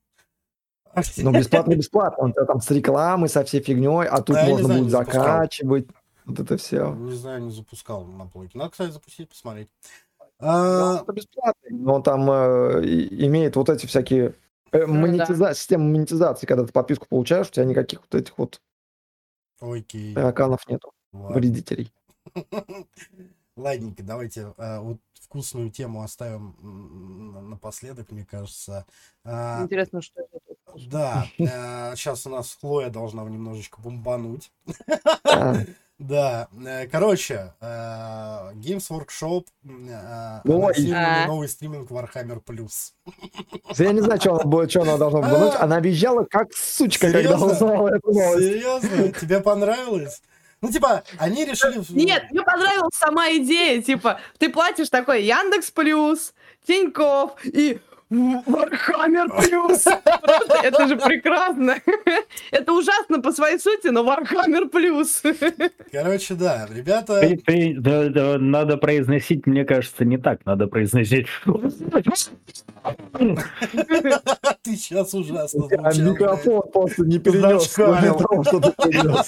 S4: Ну, бесплатно, бесплатно. Он там с рекламой, со всей фигней, а тут
S3: Да,
S4: можно
S3: знаю,
S4: будет закачивать. Вот это все.
S3: Не знаю, не запускал на плойке. Надо, кстати, запустить, посмотреть.
S4: Ну,
S3: А,
S4: это бесплатный, но там э, имеет вот эти всякие э,
S2: Ну
S4: монетиза- система монетизации, когда ты подписку получаешь, у тебя никаких вот этих вот
S3: Окей.
S4: тараканов нету,
S3: ладно.
S4: вредителей.
S3: Ладненько, давайте а, вот вкусную тему оставим напоследок, мне кажется. А,
S2: Интересно, что это.
S3: Да, сейчас у нас Хлоя должна немножечко бомбануть.
S4: А,
S3: Да, э, короче, э, Games Workshop э, анонсировали
S2: А.
S3: новый стриминг Warhammer Plus.
S4: Я не знаю, что она, будет- что она должна быть. Она визжала как сучка, когда
S3: Серьезно?
S4: узнала эту новость.
S3: Серьезно? Тебе понравилось? Ну, типа, они решили...
S2: Нет, мне понравилась сама идея, типа, ты платишь такой Яндекс Плюс, Тиньков и Warhammer Plus. Это же прекрасно. Это ужасно по своей сути, но Warhammer Plus.
S3: Короче, да, ребята...
S1: Ты- ты- да, да, надо произносить, мне кажется, не так. Надо произносить.
S3: Ты сейчас ужасно
S4: А
S3: звучал,
S4: микрофон просто не перенес.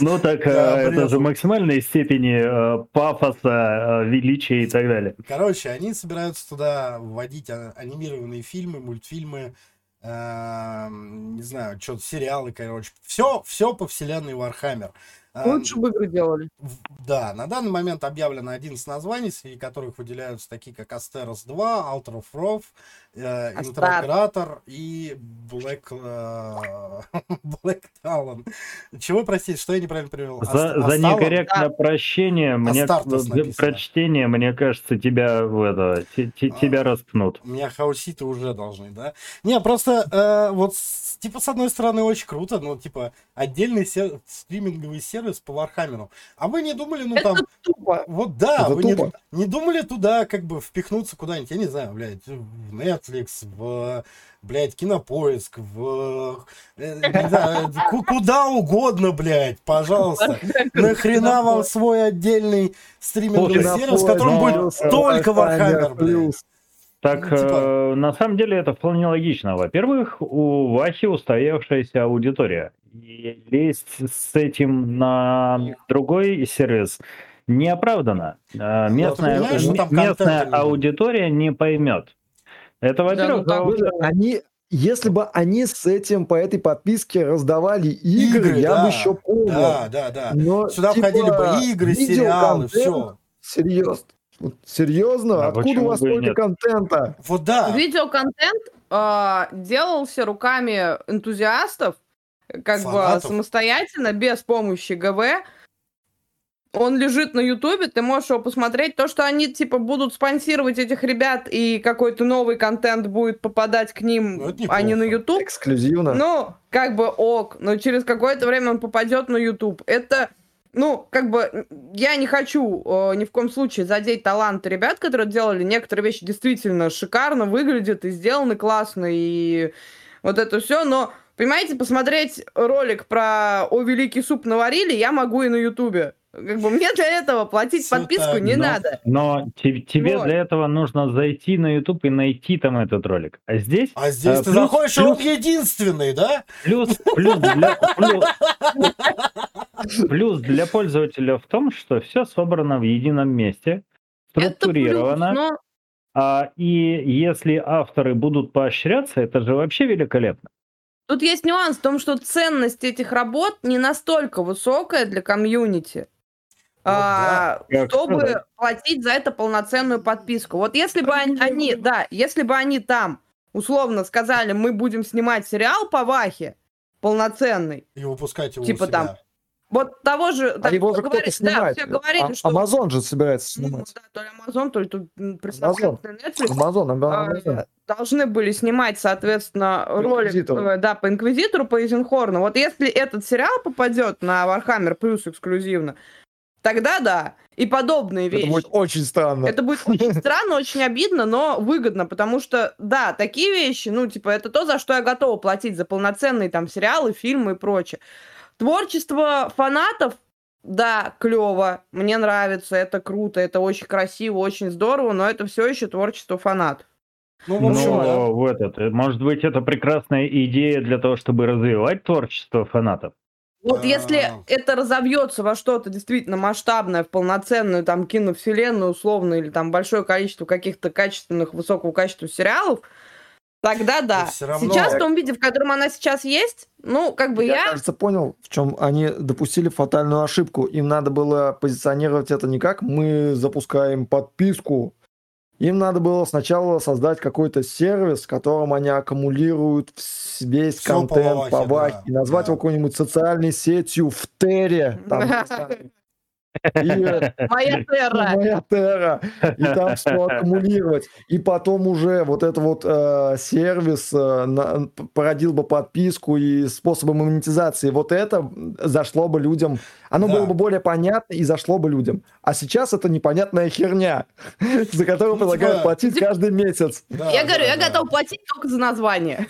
S1: Ну так, э, это же максимальной степени э, пафоса, э, величия и так далее.
S3: Короче, они собираются туда вводить а- анимированные фильмы, мультфильмы, эм, не знаю, что-то сериалы, короче. Все, все по вселенной Warhammer. А,
S2: Лучше бы игры делали.
S3: Да, на данный момент объявлено 11 названий, среди которых выделяются такие, как Астерос 2, Alter of
S2: Астар.
S3: Интероператор и Black, э, Black Talon. Чего, простите, что я неправильно привел?
S1: За, за некорректное прощение, мне для
S3: написано.
S1: прочтения, мне кажется, тебя в это,
S3: А.
S1: тебя распнут.
S3: У меня хауситы уже должны, да? Не, просто э, вот, типа, с одной стороны, очень круто, но, типа, отдельный сер- стриминговый сервис по Вархаммеру. А вы не думали, ну, там,
S2: Это тупо.
S3: вот да,
S4: Это
S3: вы не,
S4: тупо.
S3: не думали туда, как бы, впихнуться куда-нибудь, я не знаю, блядь, в Netflix, в, блядь, Кинопоиск, в, э, не знаю, ку- куда угодно, блядь, пожалуйста. Нахрена вам свой отдельный стриминговый сервис, в котором будет только Warhammer, блядь.
S4: плюс.
S1: Так,
S3: Ну, типа-
S1: э, на самом деле это вполне логично. Во-первых, у Вахи устоявшаяся аудитория. И лезть с этим на другой сервис неоправданно. Э, Местная,
S3: там
S1: м- местная
S3: не
S1: аудитория не поймет. Это, во-первых.
S2: ну так
S1: а во-вторых,
S4: Они, если бы они с этим по этой подписке раздавали игры,
S3: Игры,
S4: я
S3: да,
S4: бы еще понял.
S3: Да, да, да.
S4: Но,
S3: Сюда
S4: типа,
S3: входили бы игры, сериалы, все.
S4: Серьезно. Серьезно?
S1: А
S4: Откуда у вас столько
S1: нет?
S4: контента?
S3: Вот да.
S2: Видеоконтент а, делался руками энтузиастов, как
S3: Фанатов.
S2: бы самостоятельно, без помощи ГВ. Он лежит на Ютубе, ты можешь его посмотреть. То, что они, типа, будут спонсировать этих ребят, и какой-то новый контент будет попадать к ним,
S3: Ну,
S2: а не на. Ютуб,
S4: Эксклюзивно.
S2: ну, как бы ок, но через какое-то время он попадет на YouTube. Это, ну, как бы, я не хочу э, ни в коем случае задеть талант ребят, которые делали некоторые вещи действительно шикарно выглядят и сделаны классно, и вот это все, но, понимаете, посмотреть ролик про «О, великий суп наварили» я могу и на Ютубе. Как бы мне для этого платить
S3: Всё
S2: подписку
S3: так,
S2: не
S1: но-
S2: надо.
S1: Но те- тебе
S2: Вот.
S1: для этого нужно зайти на YouTube и найти там этот ролик. А здесь
S3: А здесь
S1: А,
S3: ты
S1: плюс-
S3: заходишь, и он
S1: плюс-
S3: единственный, да?
S1: Плюс, плюс, для, плюс, плюс для пользователя в том, что все собрано в едином месте,
S2: Это плюс,
S1: структурировано.
S2: но
S1: А, и если авторы будут поощряться, это же вообще великолепно.
S2: Тут есть нюанс в том, что ценность этих работ не настолько высокая для комьюнити,
S3: Ну
S2: а,
S1: Как
S2: чтобы
S1: сказать?
S2: платить за это полноценную подписку. Вот если бы они, они- да, если бы они там условно сказали, мы будем снимать сериал по Вахе полноценный,
S3: И выпускать его у
S2: Типа
S3: себя.
S2: там вот того же...
S4: А
S2: да,
S4: его же кто-то снимает.
S2: Да, все говорили,
S4: А-
S2: что...
S4: Амазон же собирается
S2: ну,
S4: снимать.
S2: да, то ли Amazon, то ли тут представительный Netflix.
S4: Амазон, Ама-
S2: А,
S4: Амазон.
S2: должны были снимать, соответственно, ролик
S4: Инквизитору.
S2: э, да, по Инквизитору, по Эйзенхорну. Вот если этот сериал попадет на Warhammer Плюс эксклюзивно, тогда да. И подобные
S4: Это
S2: вещи.
S4: будет очень странно.
S2: Это будет очень странно, очень обидно, но выгодно, потому что, да, такие вещи, ну, типа, это то, за что я готова платить, за полноценные там сериалы, фильмы и прочее. Творчество фанатов, да, клево, мне нравится, это круто, это очень красиво, очень здорово, но это все еще творчество фанатов.
S3: Ну, в общем, да.
S1: Но в этот, э, может быть, это прекрасная идея для того, чтобы развивать творчество фанатов.
S2: Вот если
S3: А.
S2: это разовьется во что-то действительно масштабное, в полноценную там киновселенную условно, или там большое количество каких-то качественных, высокого качества сериалов, тогда да.
S3: равно-
S2: Сейчас в том виде, в котором она сейчас есть, ну, как бы
S4: Я,
S2: я...
S4: кажется, понял, в чем они допустили фатальную ошибку. Им надо было позиционировать это не как мы запускаем подписку. Им надо было сначала создать какой-то сервис, в котором они аккумулируют весь
S3: Всё
S4: контент по Вахе,
S3: да,
S4: и назвать
S3: да.
S4: его какой-нибудь социальной сетью в Тере. там. И,
S2: Моя терра.
S4: Моя Терра. И там все аккумулировать. И потом уже вот это вот э, сервис э, на- породил бы подписку и способы монетизации. Вот это зашло бы людям. Оно
S3: Да.
S4: было бы более понятно и зашло бы людям. А сейчас это непонятная херня, за которую
S3: Ну,
S4: предлагают
S3: типа-
S4: платить каждый месяц.
S2: Я говорю, я готов платить только за название.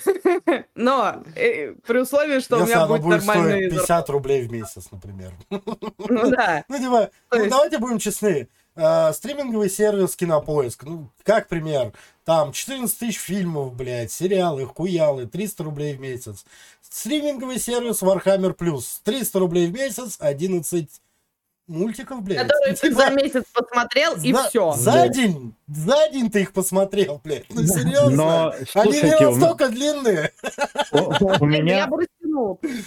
S2: Но э, при условии, что у меня будет
S3: будет стоить
S2: нормальный...
S3: 50 рублей в месяц, например.
S2: Ну да.
S3: Ну, типа,
S2: То
S3: ну,
S2: есть-
S3: давайте будем честны. Э, стриминговый сервис Кинопоиск, ну, как пример, там 14 тысяч фильмов, блядь, сериалы, хуялы, 300 рублей в месяц. Стриминговый сервис Warhammer Plus, 300 рублей в месяц, 11 мультиков, блядь.
S2: Который ты
S3: Типа,
S2: за месяц посмотрел, и
S3: за-
S2: все.
S3: За
S4: Да.
S3: день, за день ты их посмотрел, блядь. Ну, серьезно?
S1: Но,
S3: Они не
S1: у
S3: настолько длинные.
S1: у у
S2: Я
S1: меня
S2: бы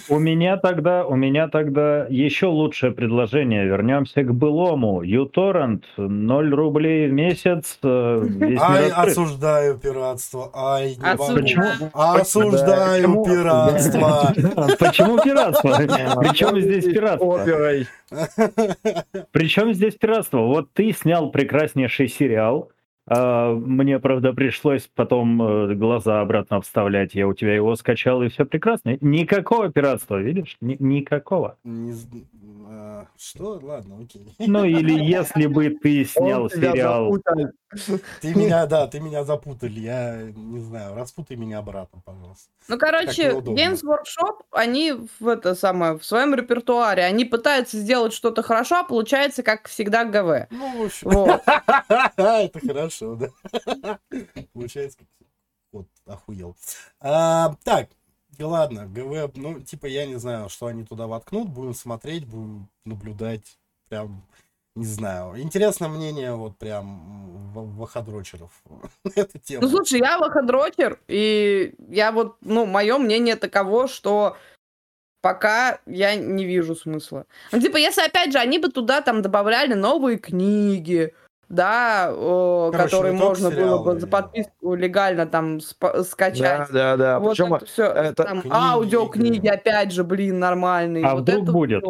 S1: У меня тогда, у меня тогда еще лучшее предложение. Вернемся к былому. uTorrent 0 рублей в месяц. э,
S3: Ай, осуждаю пиратство. Ай, не.
S1: Почему?
S3: Осуждаю пиратство.
S1: Почему пиратство? Причем здесь пиратство? Причем здесь пиратство? Вот ты снял прекраснейший сериал. А, Мне, правда, пришлось потом э, глаза обратно вставлять. Я у тебя его скачал, и все прекрасно. Никакого пиратства, видишь? Ни- Никакого.
S3: Не а, Что? Ладно, окей.
S1: Ну или если бы ты снял
S4: Он
S1: сериал...
S3: Ты меня, да, ты меня запутали. Я не знаю, распутай меня обратно, пожалуйста.
S2: Ну, короче. Games Workshop, они в это самое, в своем репертуаре, они пытаются сделать что-то хорошо, а получается, как всегда, ГВ.
S3: Ну, в общем,
S2: Вот.
S3: это хорошо, да. Получается, как вот охуел. А, Так, да ладно, ГВ, ну, типа, я не знаю, что они туда воткнут, будем смотреть, будем наблюдать, прям, не знаю. Интересно мнение вот прям ваходрочеров на эту тему.
S2: Ну, слушай, я лоходрочер, и я вот, ну, мое мнение таково, что пока я не вижу смысла. Ну, типа, если, опять же, они бы туда там добавляли новые книги, да,
S3: Короче, только
S2: можно было
S3: сериалы.
S2: бы за подписку легально там спа-
S4: Да,
S2: скачать.
S4: да, да.
S2: Вот
S4: Причем
S2: это все,
S4: это
S2: там
S3: книги,
S2: аудиокниги,
S3: игры.
S2: опять же, блин, нормальные.
S1: А
S2: вот
S1: вдруг
S2: это
S1: будет?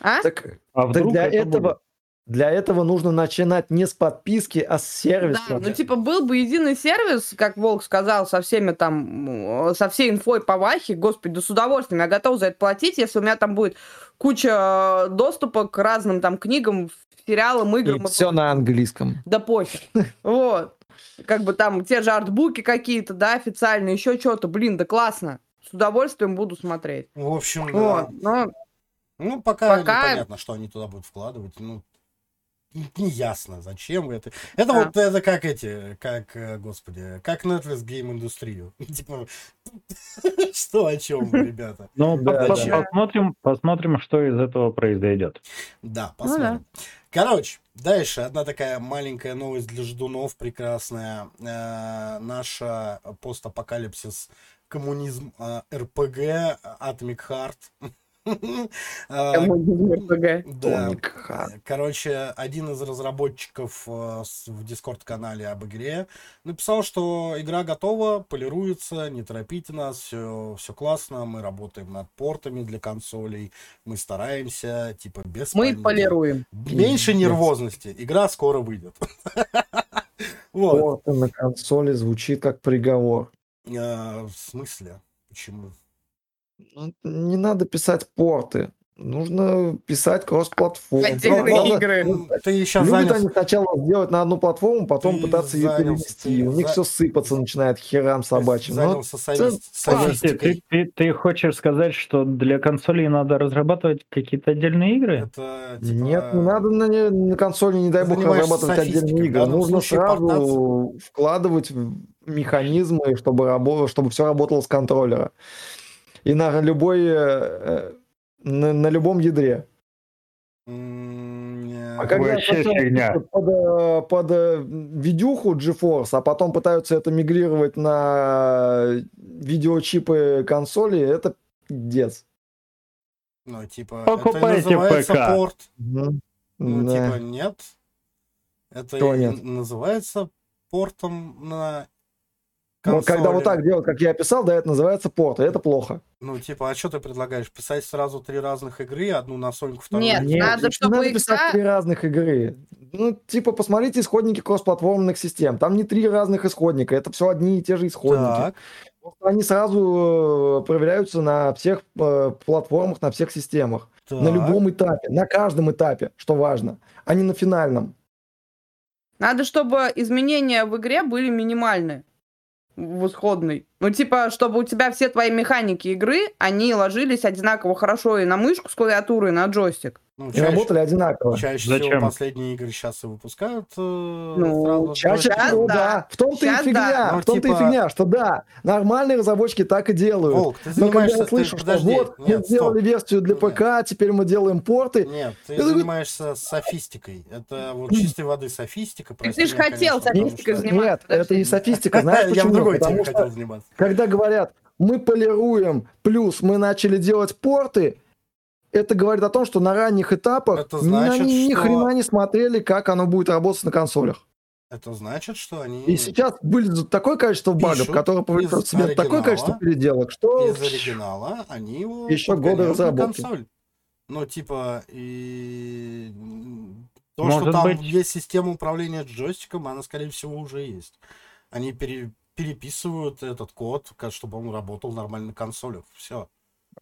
S2: А?
S4: так,
S1: А
S4: так
S1: вдруг
S4: для
S1: это
S4: этого
S1: будет?
S4: для этого нужно начинать не с подписки, а с сервиса.
S2: Да, ну типа был бы единый сервис, как Волк сказал, со всеми там, со всей инфой по Вахе, господи, да с удовольствием, я готов за это платить, если у меня там будет куча э, доступа к разным там книгам, сериалам, играм. и
S4: все на английском.
S2: Да пофиг. Вот. Как бы там те же артбуки какие-то, да, официальные, еще что-то. Блин, да классно. С удовольствием буду смотреть.
S3: В общем, да.
S2: Вот. Но
S3: Ну, пока,
S2: Пока-
S3: непонятно, что они туда будут вкладывать. Ну, не ясно, зачем это. Это
S2: Да.
S3: вот это как эти, как, э, господи, как Netflix гейм-индустрию. Типа, что о чем, ребята?
S1: Ну,
S4: Да,
S3: да.
S1: посмотрим, посмотрим, что из этого произойдет.
S3: Да,
S2: Ну да.
S3: посмотрим. Короче, дальше одна такая маленькая новость для ждунов прекрасная. Э, наша постапокалипсис коммунизм РПГ Atomic Heart.
S2: РПГ.
S3: Да. Короче, один из разработчиков э, в Дискорд-канале об игре написал, что игра готова, полируется, не торопите нас, все, все классно, мы работаем над портами для консолей, мы стараемся, типа, без
S2: Мы полируем.
S3: Меньше нервозности, игра скоро выйдет. Вот.
S4: Порты на консоли звучит как приговор.
S3: Э, В смысле? Почему?
S4: Ну, Не надо писать порты. Нужно писать кросс-платформ.
S2: Отдельные
S4: Главное,
S2: игры.
S4: ну,
S3: Ты сейчас
S4: Любят
S3: занят
S4: они сначала сделать на одну платформу, потом
S3: Ты
S4: пытаться ее
S3: занялся,
S4: перенести.
S3: ты
S4: У них
S3: за-
S4: все сыпаться начинает херам собачьим. Це-
S1: Подожди,
S3: софистикой.
S1: ты, ты, ты хочешь сказать, что для консолей надо разрабатывать какие-то отдельные игры?
S3: Это, типа,
S4: Нет, не надо на, не- на консоли, не дай бог, разрабатывать отдельные игры. Нужно сразу вкладывать в механизмы, чтобы, рабо- чтобы все работало с контроллера. И на любой, э, на, на любом ядре. А когда
S1: фигня.
S4: под, э, под э, видюху GeForce, а потом пытаются это мигрировать на видеочипы консоли, это пиздец.
S3: Ну, типа,
S1: Покупайте
S3: это называется
S1: ПК.
S3: порт.
S4: Мгм.
S3: Ну,
S4: Да.
S3: типа, нет. Это и
S4: нет?
S3: называется портом на
S4: Ну, когда вот
S3: консоли.
S4: так делать, как я описал, да, это называется порт, и это плохо.
S3: Ну, типа, а что ты предлагаешь? Писать сразу три разных игры, одну на Соньку, вторую
S2: Нет,
S3: на
S1: Нет,
S2: надо, чтобы
S4: надо
S2: игра...
S4: писать три разных игры. Ну, типа, посмотрите исходники кроссплатформенных систем. Там не три разных исходника, это все одни и те же исходники.
S3: Так,
S4: Просто Они сразу э, проверяются на всех э, платформах, на всех системах. На
S3: так.
S4: любом этапе, на каждом этапе, что важно, а не на финальном.
S2: Надо, чтобы изменения в игре были минимальны в исходной. Ну, типа, чтобы у тебя все твои механики игры, они ложились одинаково хорошо и на мышку с клавиатурой, и на джойстик.
S3: Ну, чаще,
S4: работали одинаково.
S3: чаще
S1: Зачем?
S3: всего последние игры сейчас и выпускают э,
S2: Ну,
S3: сразу
S4: Чаще всего,
S2: да.
S4: да. В том-то
S2: Сейчас
S4: и фигня,
S2: да.
S3: Ну,
S4: в том-то
S3: типа-
S4: и фигня, что да, нормальные разработчики так и делают.
S3: Волк, ты
S4: Но когда я
S3: ты-
S4: слышу,
S3: подожди,
S4: что вот мы
S3: нет,
S4: сделали
S3: стоп.
S4: версию для
S3: Нет.
S4: ПК, теперь мы делаем порты.
S3: Нет, ты
S4: такой-
S3: занимаешься софистикой. Это вот чистой воды софистика.
S2: ты
S3: прости
S2: ж
S3: меня,
S2: хотел софистикой
S3: что-
S2: заниматься.
S4: Нет,
S2: подожди.
S4: это не софистика. Знаешь
S3: Я в
S4: почему?
S3: другой теме хотел заниматься.
S4: когда говорят, мы полируем, плюс мы начали делать порты, это говорит о том, что на ранних этапах
S3: Это значит,
S4: они ни
S3: что-
S4: хрена не смотрели, как оно будет работать на консолях.
S3: Это значит, что они
S4: И сейчас вылезет такое количество багов, которые повлекут
S3: из
S4: в себе такое количество переделок, что...
S3: из оригинала, они его
S4: Еще годы разработки.
S3: консоль. Ну, типа, и то,
S1: Может
S3: что там
S1: быть-
S3: есть система управления джойстиком, она, скорее всего, уже есть. Они пере- переписывают этот код, чтобы он работал нормально на консолях. Все.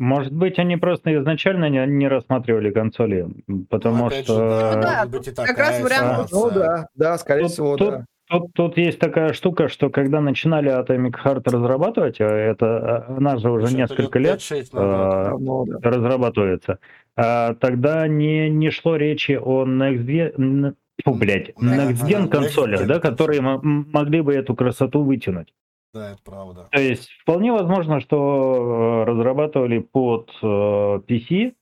S1: Может быть, они просто изначально не, не рассматривали консоли, потому
S3: опять
S1: что...
S3: же, да,
S2: Ну да,
S3: может быть и
S2: как раз вариант.
S4: Ну да, да, скорее
S1: Тут-
S4: всего,
S1: тут-
S4: да.
S1: Тут, тут есть такая штука, что когда начинали Atomic Heart разрабатывать, а это а, она же уже
S3: Что-то
S1: несколько лет
S3: 5-6 назад.
S1: а,
S4: Давно, да.
S1: разрабатывается, а, тогда не, не шло речи о Next фу, блядь, Next Gen консолях, да, которые могли бы эту красоту вытянуть.
S3: Да, это правда.
S1: То есть вполне возможно, что э, разрабатывали под э, PC,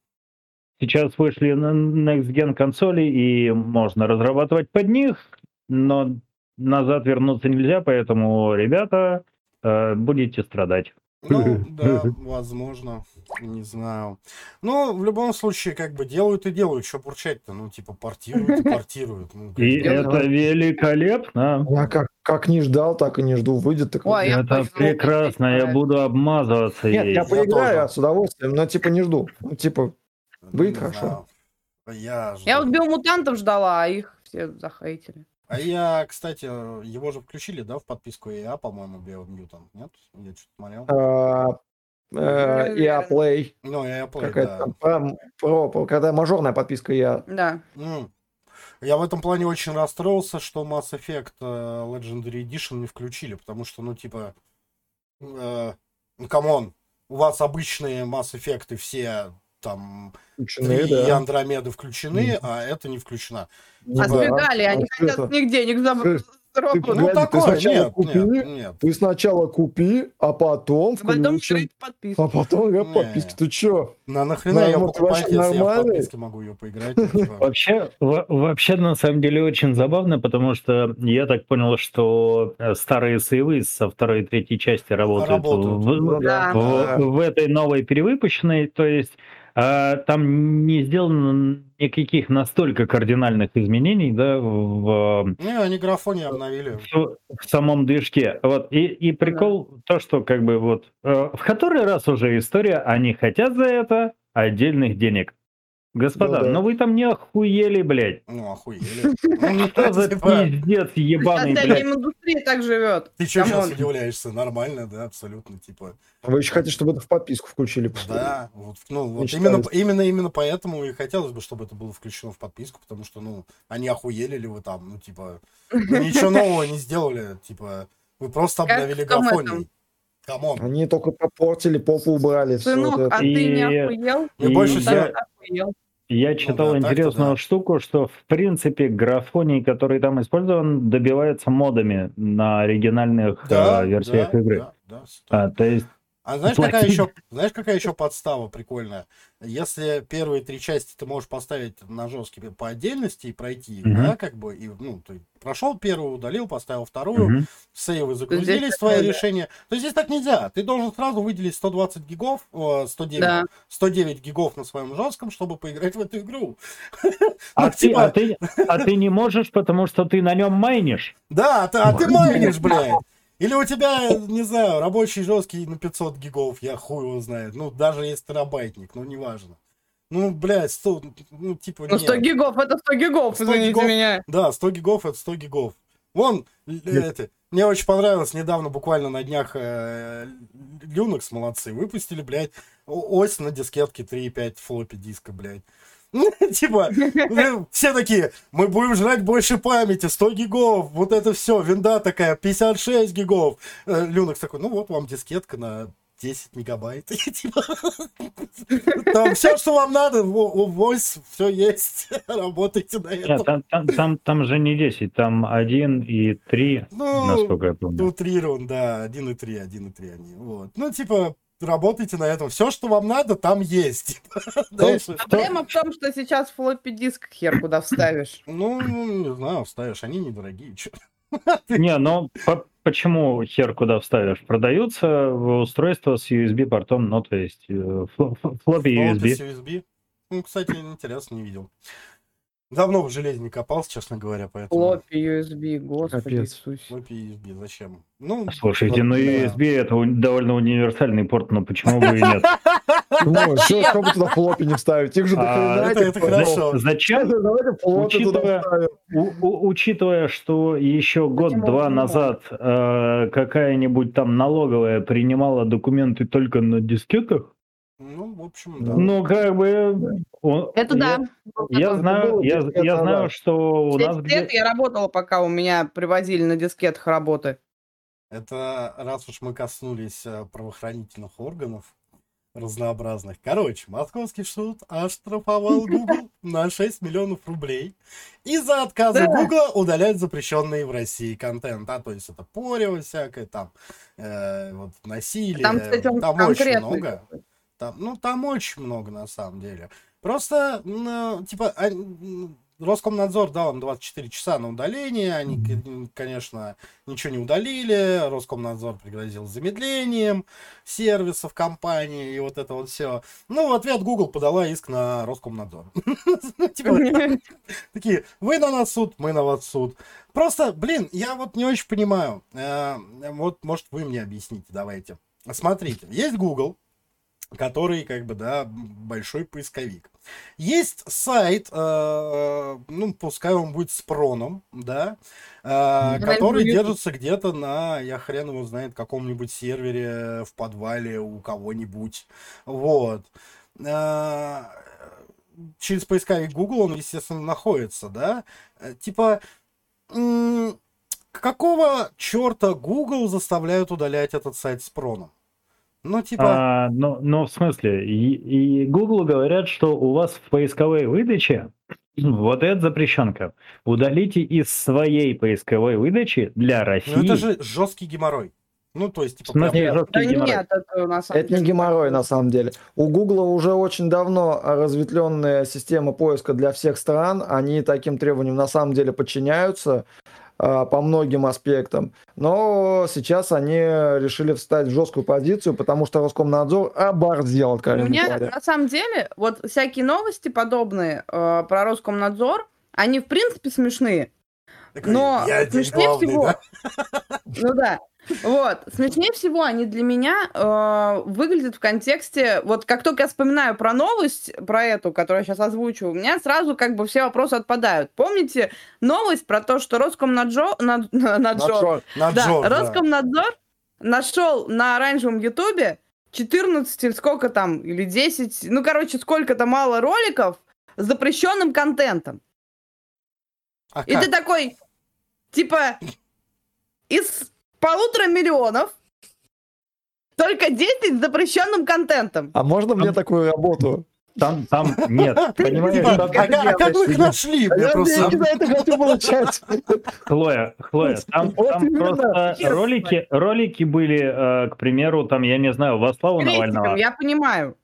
S1: сейчас вышли на Next Gen консоли, и можно разрабатывать под них, но назад вернуться нельзя, поэтому, ребята, э, будете страдать.
S3: Ну, да, возможно, не знаю. Ну, в любом случае, как бы делают и делают, что бурчать-то, ну, типа, портируют и портируют. Ну,
S1: И
S4: Я
S1: это великолепно.
S4: Я как, как не ждал, так и не жду. Выйдет так.
S2: Ой, я
S1: Это
S2: хочу
S1: прекрасно, я буду обмазываться
S4: Нет,
S1: ей.
S4: я поиграю
S3: тоже.
S4: с удовольствием, но типа не жду. Ну, типа, Будет
S3: не
S4: хорошо.
S3: знаю. Я,
S2: Я вот биомутантов ждала, а их все захейтили.
S3: А я, кстати, его же включили, да, в подписку EA, по-моему, Biomutant, нет? Я что-то смотрел.
S4: а, э,
S2: Не
S4: EA Play,
S3: Ну, EA Play, да.
S4: про- когда мажорная подписка я.
S2: Да.
S3: Я в этом плане очень расстроился, что Mass Effect э, Legendary Edition не включили, потому что, ну, типа, э, ну, come on, у вас обычные Mass Effect все там
S4: Включены,
S3: три
S4: да.
S3: Андромеды включены, а это не включена.
S4: Ну
S2: А
S4: да.
S2: сбегали, они
S4: А
S2: хотят
S4: это?
S2: с них денег забрать.
S4: Ты
S3: Ну,
S4: Погоди, ты
S3: такое,
S4: сначала
S3: нет,
S4: купи,
S3: нет, нет.
S4: Ты сначала купи, а потом
S2: Потом
S4: включим.
S2: открыть подписку.
S4: А потом я подписки. Ты чё?
S3: На нахрена
S4: Ну,
S3: покупать, если я в подписке могу ее поиграть? ну, типа.
S1: Вообще, во- вообще, на самом деле, очень забавно, потому что я так понял, что э, старые сейвы со второй и третьей части работают,
S3: Работают.
S1: в-
S4: Ну
S2: Да.
S1: в, в этой новой перевыпущенной, то есть а, там не сделано никаких настолько кардинальных изменений, да, в,
S3: Не, они графони обновили.
S1: в, в самом движке. Вот. И, и прикол то, что как бы вот э, в который раз уже история, они хотят за это отдельных денег. Господа,
S4: Ну да.
S1: ну вы там не охуели, блядь.
S3: Ну, охуели. Ну,
S1: Что за
S3: типа,
S1: пиздец ебаный, блядь.
S2: гейм-индустрия так живет.
S3: Ты что сейчас удивляешься? Нормально, да, абсолютно, типа.
S4: Вы еще хотите, чтобы это в подписку включили?
S3: Да, вот, ну, вот именно, именно, именно поэтому и хотелось бы, чтобы это было включено в подписку, потому что, ну, они охуели ли вы там, ну, типа, вы ничего нового не сделали, типа, вы просто обновили графоний.
S2: Come
S3: on.
S4: Они только попортили, попу убрали.
S2: Сынок,
S4: вот это.
S2: а ты не
S1: И-
S2: охуел?
S3: Мне
S1: И
S3: больше
S1: я-
S3: всего...
S2: Охуел.
S1: Я читал
S3: да, так-то
S1: интересную
S3: да.
S1: штуку, что в принципе графоний, который там использован, добивается модами на оригинальных
S3: Да,
S1: э, версиях
S3: да,
S1: игры.
S3: да, да,
S1: А, то есть
S3: А знаешь, какая
S1: Платить.
S3: еще, знаешь, какая еще подстава прикольная? Если первые три части ты можешь поставить на жесткий по отдельности и пройти,
S1: Мгм.
S3: да, как бы, и, ну, ты прошел первую, удалил, поставил вторую,
S1: Мгм.
S3: сейвы загрузились, твои решения. То есть здесь так нельзя. Ты должен сразу выделить 120 гигов, о, 109,
S2: Да.
S3: 109 гигов на своем жестком, чтобы поиграть в эту игру.
S1: А,
S3: Ну,
S1: ты,
S3: типа-
S1: а, ты, а ты не можешь, потому что ты на нем майнишь.
S3: Да, а ты, а ты майнишь, блядь. Или у тебя, не знаю, рабочий жесткий на 500 гигов, я хуй его знает. Ну, даже если терабайтник, ну, неважно. Ну, блядь, 100, ну, типа,
S2: Ну, 100
S3: нет.
S2: гигов, это 100 гигов,
S3: 100
S2: извините
S3: гигов.
S2: меня.
S3: Да, 100 гигов это 100 гигов. Вон, это, мне очень понравилось, недавно, буквально на днях, э, Linux молодцы, выпустили, блядь, ось на дискетке 3.5 флоппи диска, блядь. Типа, э, все такие, мы будем жрать больше памяти, 100 гигов, вот это все, винда такая, 56 гигов. Э, Linux такой, ну вот вам дискетка на 10 мегабайт. Типа, Там все, что вам надо, в ось, все есть, работайте на
S1: Нет,
S3: этом.
S1: там, там, там, там же не 10, там 1 и 3,
S3: Ну,
S1: насколько я помню.
S3: утрирован, да, 1.3, 1.3 они, вот. Ну, типа, работайте на этом, все, что вам надо, там есть.
S2: Проблема в том, что сейчас флоппи диск хер куда вставишь.
S3: Ну, не знаю, вставишь, они недорогие, чё.
S1: Не, по- почему хер куда вставишь? Продаются устройства с USB-портом, ну, то есть э, фл- фл- флоппи USB.
S3: USB. Ну, кстати, интересно, не видел. Давно в железе не копался, честно говоря, поэтому...
S2: Флоппи USB, господи
S4: Капец.
S2: Иисусе.
S3: Флоппи USB, зачем? Ну,
S1: Слушайте, ну
S3: да.
S1: USB это у- довольно универсальный порт, но почему бы и нет?
S4: Ну, что, что бы туда флоппи не вставить? Их же
S1: А,
S4: дохрена
S3: это- это
S4: флопов.
S3: хорошо.
S1: Зачем?
S4: Давайте флоппи туда
S1: Учитывая- что еще год-два назад э, какая-нибудь там налоговая принимала документы только на дискетах,
S3: ну, в общем, да.
S1: ну, как бы... он-
S2: Это
S1: я-
S2: да.
S1: Я
S4: Это
S1: знаю,
S4: было
S1: я,
S4: 10 лет
S1: я знаю,
S4: назад.
S1: что у нас
S2: лет я работала, пока у меня привозили на дискетах работы.
S3: Это раз уж мы коснулись э, правоохранительных органов разнообразных. Короче, московский суд оштрафовал Google на 6 миллионов рублей из-за отказа
S2: Да.
S3: Google удалять запрещенный в России контент. А, то есть это порево всякое, там э, вот насилие,
S2: Там, кстати,
S3: там очень много. Там, ну, там очень много, на самом деле. Просто, ну, типа, Роскомнадзор дал им 24 часа на удаление. Они, конечно, ничего не удалили. Роскомнадзор пригрозил замедлением сервисов компании и вот это вот все. Ну, в ответ Google подала иск на Роскомнадзор. Типа, такие, вы на нас суд, мы на вас суд. Просто, блин, я вот не очень понимаю. Э, Вот, может, вы мне объясните, давайте. Смотрите, есть Google, который, как бы, да, большой поисковик. Есть сайт, э, ну, пускай он будет с проном, да, э, который
S2: YouTube.
S3: держится где-то на, я хрен его знает, каком-нибудь сервере в подвале у кого-нибудь. Вот. Э, Через поисковик Google он, естественно, находится, да. Э, Типа, какого черта Google заставляют удалять этот сайт с проном? Ну, типа...
S1: А, ну, ну, в смысле, и, и Google говорят, что у вас в поисковой выдаче вот эта запрещенка. Удалите из своей поисковой выдачи для России.
S3: Ну, это же жесткий геморрой. Ну, то есть, типа,
S1: смысле,
S3: прям-
S1: жесткий
S2: Да
S1: геморрой.
S2: нет, это на самом
S4: Это не
S2: деле
S4: геморрой на самом деле. У Гугла уже очень давно разветвленная система поиска для всех стран. Они таким требованиям на самом деле подчиняются по многим аспектам. Но сейчас они решили встать в жесткую позицию, потому что Роскомнадзор оборзел,
S2: У
S4: откровенно
S2: меня
S4: говоря.
S2: на самом деле вот всякие новости подобные э, про Роскомнадзор, они в принципе смешные.
S3: такой,
S2: Но смешнее
S3: главный,
S2: всего,
S3: да?
S2: ну да, вот, смешнее всего они для меня э, выглядят в контексте, вот как только я вспоминаю про новость, про эту, которую я сейчас озвучу, у меня сразу как бы все вопросы отпадают. Помните новость про то, что Роскомнадзор, над- надзор,
S4: Надзор.
S2: да,
S3: Наджор, да.
S2: Роскомнадзор нашел на оранжевом Ютубе 14 или сколько там, или 10, ну, короче, сколько-то мало роликов с запрещенным контентом.
S3: А
S2: И
S3: как?
S2: ты такой, типа, из полутора миллионов только 10 с запрещенным контентом.
S4: А можно мне
S1: А-
S4: такую работу?
S1: Там, там нет, понимаешь,
S3: Типа,
S1: там-
S3: а, как- а как вы их нашли?
S4: А
S3: Я
S4: я
S3: просто...
S4: деньги за это хочу получать.
S1: Хлоя, Хлоя, там,
S4: Вот
S1: там просто ролики, ролики были, э, к примеру, там, я не знаю,
S2: Крестиком,
S1: Навального.
S2: я понимаю.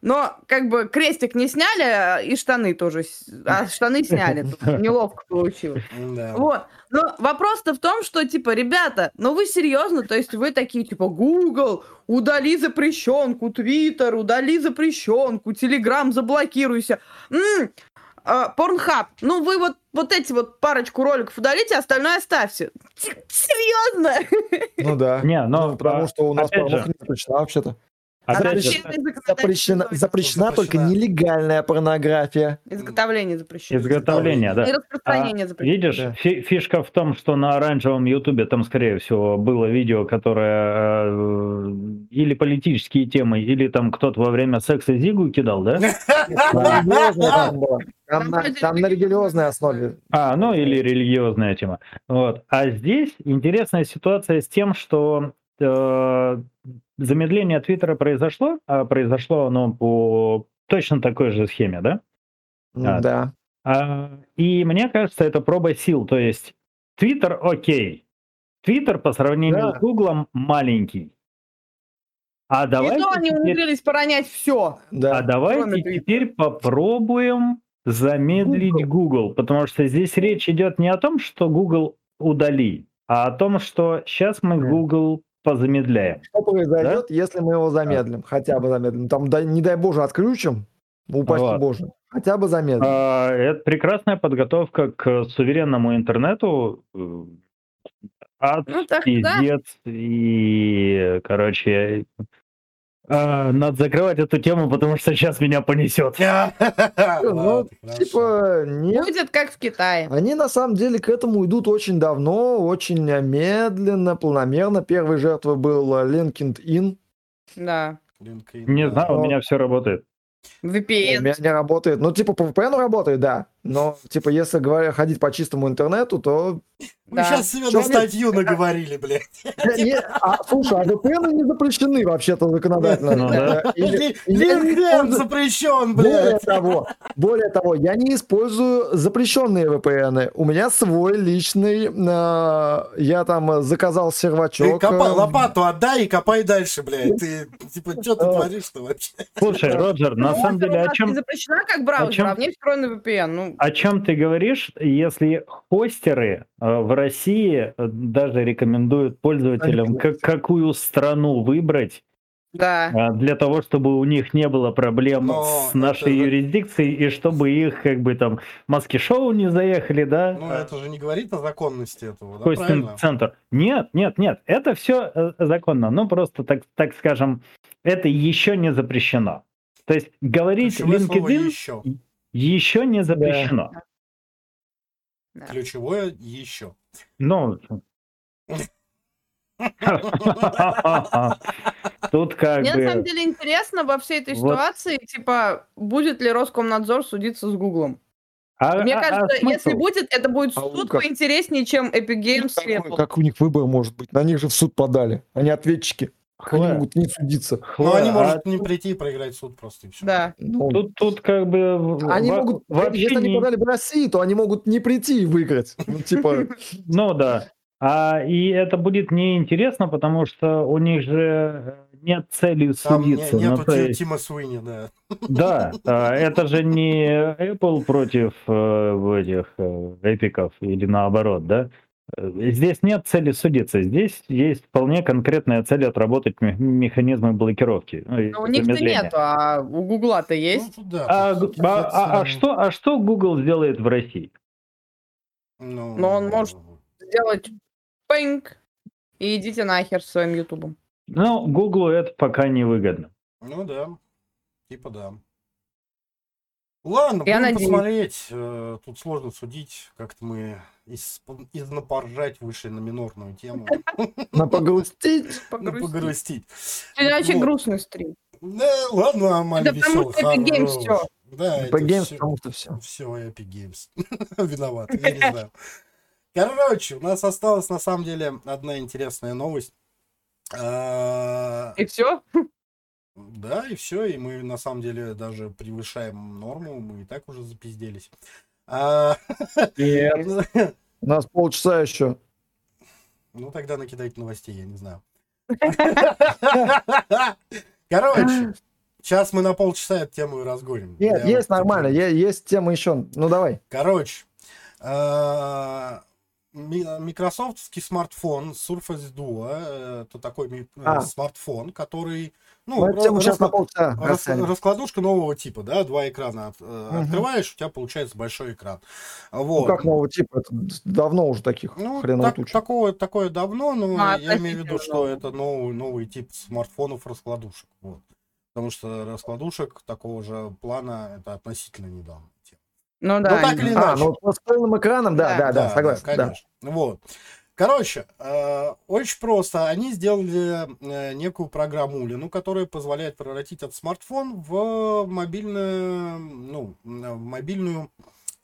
S2: Но как бы крестик не сняли, а и штаны тоже. А штаны сняли. Тут Неловко получилось.
S3: Да.
S2: Вот. Но вопрос-то в том, что, типа, ребята, ну вы серьезно, то есть вы такие, типа, Google, удали запрещенку, Twitter, удали запрещенку, Telegram, заблокируйся. М, а, Pornhub, ну вы вот, вот эти вот парочку роликов удалите, остальное оставьте. Серьезно?
S4: Ну да.
S1: Не, но,
S4: Ну, потому что у нас порнуха не вообще-то.
S1: Опять же,
S4: Запрещена, запрещена только нелегальная порнография.
S2: Изготовление запрещено.
S1: изготовление, да.
S2: И распространение
S1: А,
S2: запрещено.
S1: Видишь,
S4: Да.
S1: фи- фишка в том, что на оранжевом ютубе там, скорее всего, было видео, которое э, или политические темы, или там кто-то во время секса зигу кидал, да?
S4: Там на- Там на религиозной основе.
S1: А, ну или религиозная тема. Вот. А здесь интересная ситуация с тем, что э, замедление Твиттера произошло, а произошло оно по точно такой же схеме, да? А,
S4: Да.
S1: А, и мне кажется, это проба сил. То есть Твиттер окей. Твиттер по сравнению
S4: Да.
S1: с Гуглом маленький. А
S2: И
S1: давайте,
S2: то они
S1: теперь,
S2: умудрились поронять все.
S1: а
S4: Да.
S1: давайте
S2: кроме Твиттера.
S1: теперь попробуем замедлить Google, потому что здесь речь идет не о том, что Google удали, а о том, что сейчас мы. Google позамедляем.
S4: Что произойдет, если мы его замедлим? Хотя бы замедлим. Там, дай- не дай боже, отключим. Упаси
S1: Вот.
S4: боже. Хотя бы замедлим.
S1: А, Это прекрасная подготовка к суверенному интернету. Ад,
S2: Ну, так да.
S1: пиздец и, короче, а, надо закрывать эту тему, потому что сейчас меня понесет.
S4: Ну, типа, нет.
S2: Будет как в Китае.
S4: Они на самом деле к этому идут очень давно, очень медленно, планомерно. Первой жертвой был э, LinkedIn.
S2: Да.
S1: Не знаю, у меня все работает.
S4: У
S2: VPN.
S4: меня не работает. Ну, типа, по VPN работает, да. Но, типа, если говоря, ходить по чистому интернету, то...
S3: Мы
S2: Да.
S3: сейчас себе на статью наговорили, блядь.
S4: А, слушай, а VPN не запрещены вообще-то законодательно.
S1: Ну.
S4: Э,
S3: LinkedIn
S4: использую-
S3: запрещен,
S4: Более
S3: блядь.
S4: того, более того, я не использую запрещенные VPN. У меня свой личный. э, я там э, заказал
S3: Ты
S4: сервачок.
S3: копай,
S4: э,
S3: лопату отдай и копай дальше, блядь. Ты, типа, что ты
S4: А.
S3: творишь-то вообще?
S1: Слушай, Роджер, на
S2: Ну,
S1: самом деле, о чем,
S2: запрещена как браузер, а в ней встроенный VPN. Ну,
S1: о чем ты говоришь, если хостеры э, в России э, даже рекомендуют пользователям, как, какую страну выбрать,
S2: да.
S1: а, для того, чтобы у них не было проблем
S3: Но
S1: с нашей
S3: это-
S1: юрисдикцией и чтобы их как бы там маски-шоу не заехали, да?
S3: Ну, это же не говорит о законности этого, да, правильно?
S1: хостинг-центр. Нет, нет, нет, это все законно, ну просто так, так скажем, это еще не запрещено. То есть говорить
S3: Ключевое слово
S1: LinkedIn
S3: еще.
S1: Еще не запрещено.
S2: Да.
S3: Ключевое еще.
S1: Ну, тут как
S2: Мне на самом
S1: бы...
S2: деле интересно во всей этой
S1: Вот.
S2: ситуации, типа, будет ли Роскомнадзор судиться с Гуглом.
S1: А-
S2: Мне
S1: а- а
S2: кажется,
S1: смысл?
S2: если будет, это будет
S4: А
S2: суд
S4: как?
S2: поинтереснее, чем Epic Games Apple.
S4: как у них выбор может быть? На них же в суд подали. Они ответчики. Как они могут не судиться?
S3: Ну,
S1: Хлоя,
S3: они
S1: а
S3: могут не прийти и проиграть суд просто и все.
S2: Да.
S4: Ну,
S1: Тут, тут как бы
S4: они
S1: во-
S4: могут,
S1: вообще
S4: если они
S1: не-
S4: подали в России, то они могут не прийти и выиграть. Ну, типа,
S1: Ну да. А, и это будет неинтересно, потому что у них же нет цели
S3: Там не-
S1: судиться.
S3: нету
S1: Ну, есть,
S3: Тима Суини, да.
S1: да, а, это же не Apple против э, этих э, эпиков или наоборот, да? Э, Здесь нет цели судиться, здесь есть вполне конкретная цель отработать ме- механизмы блокировки. ну, и
S2: Но у них-то нету, а у Гугла-то есть.
S3: Ну, да,
S1: А, а- а- а
S3: соответственно,
S1: что, а что Google сделает в России?
S3: Ну,
S2: Но он может- Сделать пинг и идите нахер со своим ютубом.
S1: Ну, Google это пока не выгодно.
S3: Ну да, типа да. Ладно,
S2: Я
S3: будем
S2: надеюсь.
S3: посмотреть. Э, Тут сложно судить. Как-то мы из, из напоржать вышли на минорную тему.
S4: на погрустить.
S3: Ну,
S2: Погрустить. очень
S3: Вот.
S2: грустный стрим.
S3: Да, ладно,
S2: потому
S3: веселый.
S2: что Epic Games
S3: хорош.
S2: всё.
S3: Да, это
S4: Games, потому что все.
S3: Все, Epic Games. Виноват, я не знаю. Короче, у нас осталась на самом деле одна интересная новость. А,
S2: И все?
S3: Да, и все, и мы на самом деле даже превышаем норму, мы и так уже запизделись. А,
S4: Нет. У нас полчаса еще.
S3: Ну, тогда накидайте новостей, я не знаю. Короче, сейчас мы на полчаса эту тему и разгоним.
S4: Нет,
S3: Я
S4: есть
S3: вот
S4: нормально, есть тема еще. Ну давай.
S3: Короче, а, микрософтский смартфон Surface Duo, э, это такой э,
S4: А.
S3: смартфон, который, ну,
S4: Ну,
S3: ра-
S4: тему сейчас на полчаса
S3: рас- раскладушка нового типа, да, два экрана от- э,
S4: Мгм.
S3: открываешь, у тебя получается большой экран.
S4: Ну
S3: Вот.
S4: как нового типа, это давно уже таких
S3: Ну,
S4: хреново
S3: так- такое, такое давно, но
S2: Ну,
S3: я имею в виду, что это новый, новый тип смартфонов раскладушек. Вот. Потому что раскладушек такого же плана это относительно недавно.
S2: Ну да.
S3: так
S2: они-
S3: или
S4: А,
S3: иначе.
S4: ну вот с полным экраном, да,
S2: Да.
S4: да, да, согласен. да.
S3: конечно. Вот. Короче, э, очень просто. Они сделали э, некую программулину, которая позволяет превратить этот смартфон в мобильную, ну, в мобильную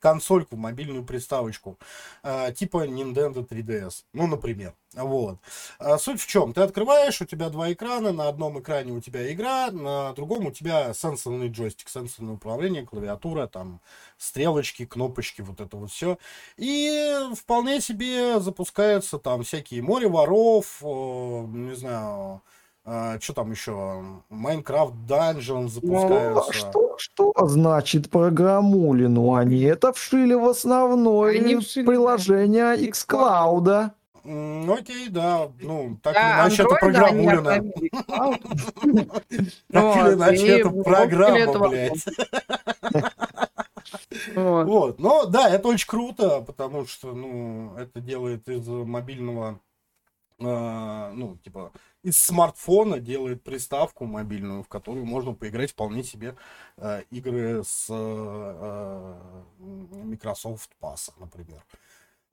S3: консольку, мобильную приставочку, э, типа Nintendo 3DS, ну, например. Вот. А Суть в чем? Ты открываешь, у тебя два экрана, на одном экране у тебя игра, на другом у тебя сенсорный джойстик, сенсорное управление, клавиатура, там, стрелочки, кнопочки, вот это вот все. И вполне себе запускаются там всякие море воров, э, не знаю, что там еще, Майнкрафт Dungeon
S4: Ну,
S3: запускаются.
S4: а что, что значит программулину? Они это вшили в основное
S2: Они вшили, да.
S4: приложение xCloud.
S3: Ну, Окей, да, ну, так или
S2: Да,
S3: иначе, это программулина. Так или иначе, это программа, блядь.
S2: Вот.
S3: Вот, но да, это очень круто, потому что, ну, это делает из мобильного, э, ну, типа, из смартфона делает приставку мобильную, в которую можно поиграть вполне себе э, игры с э, Microsoft Pass, например.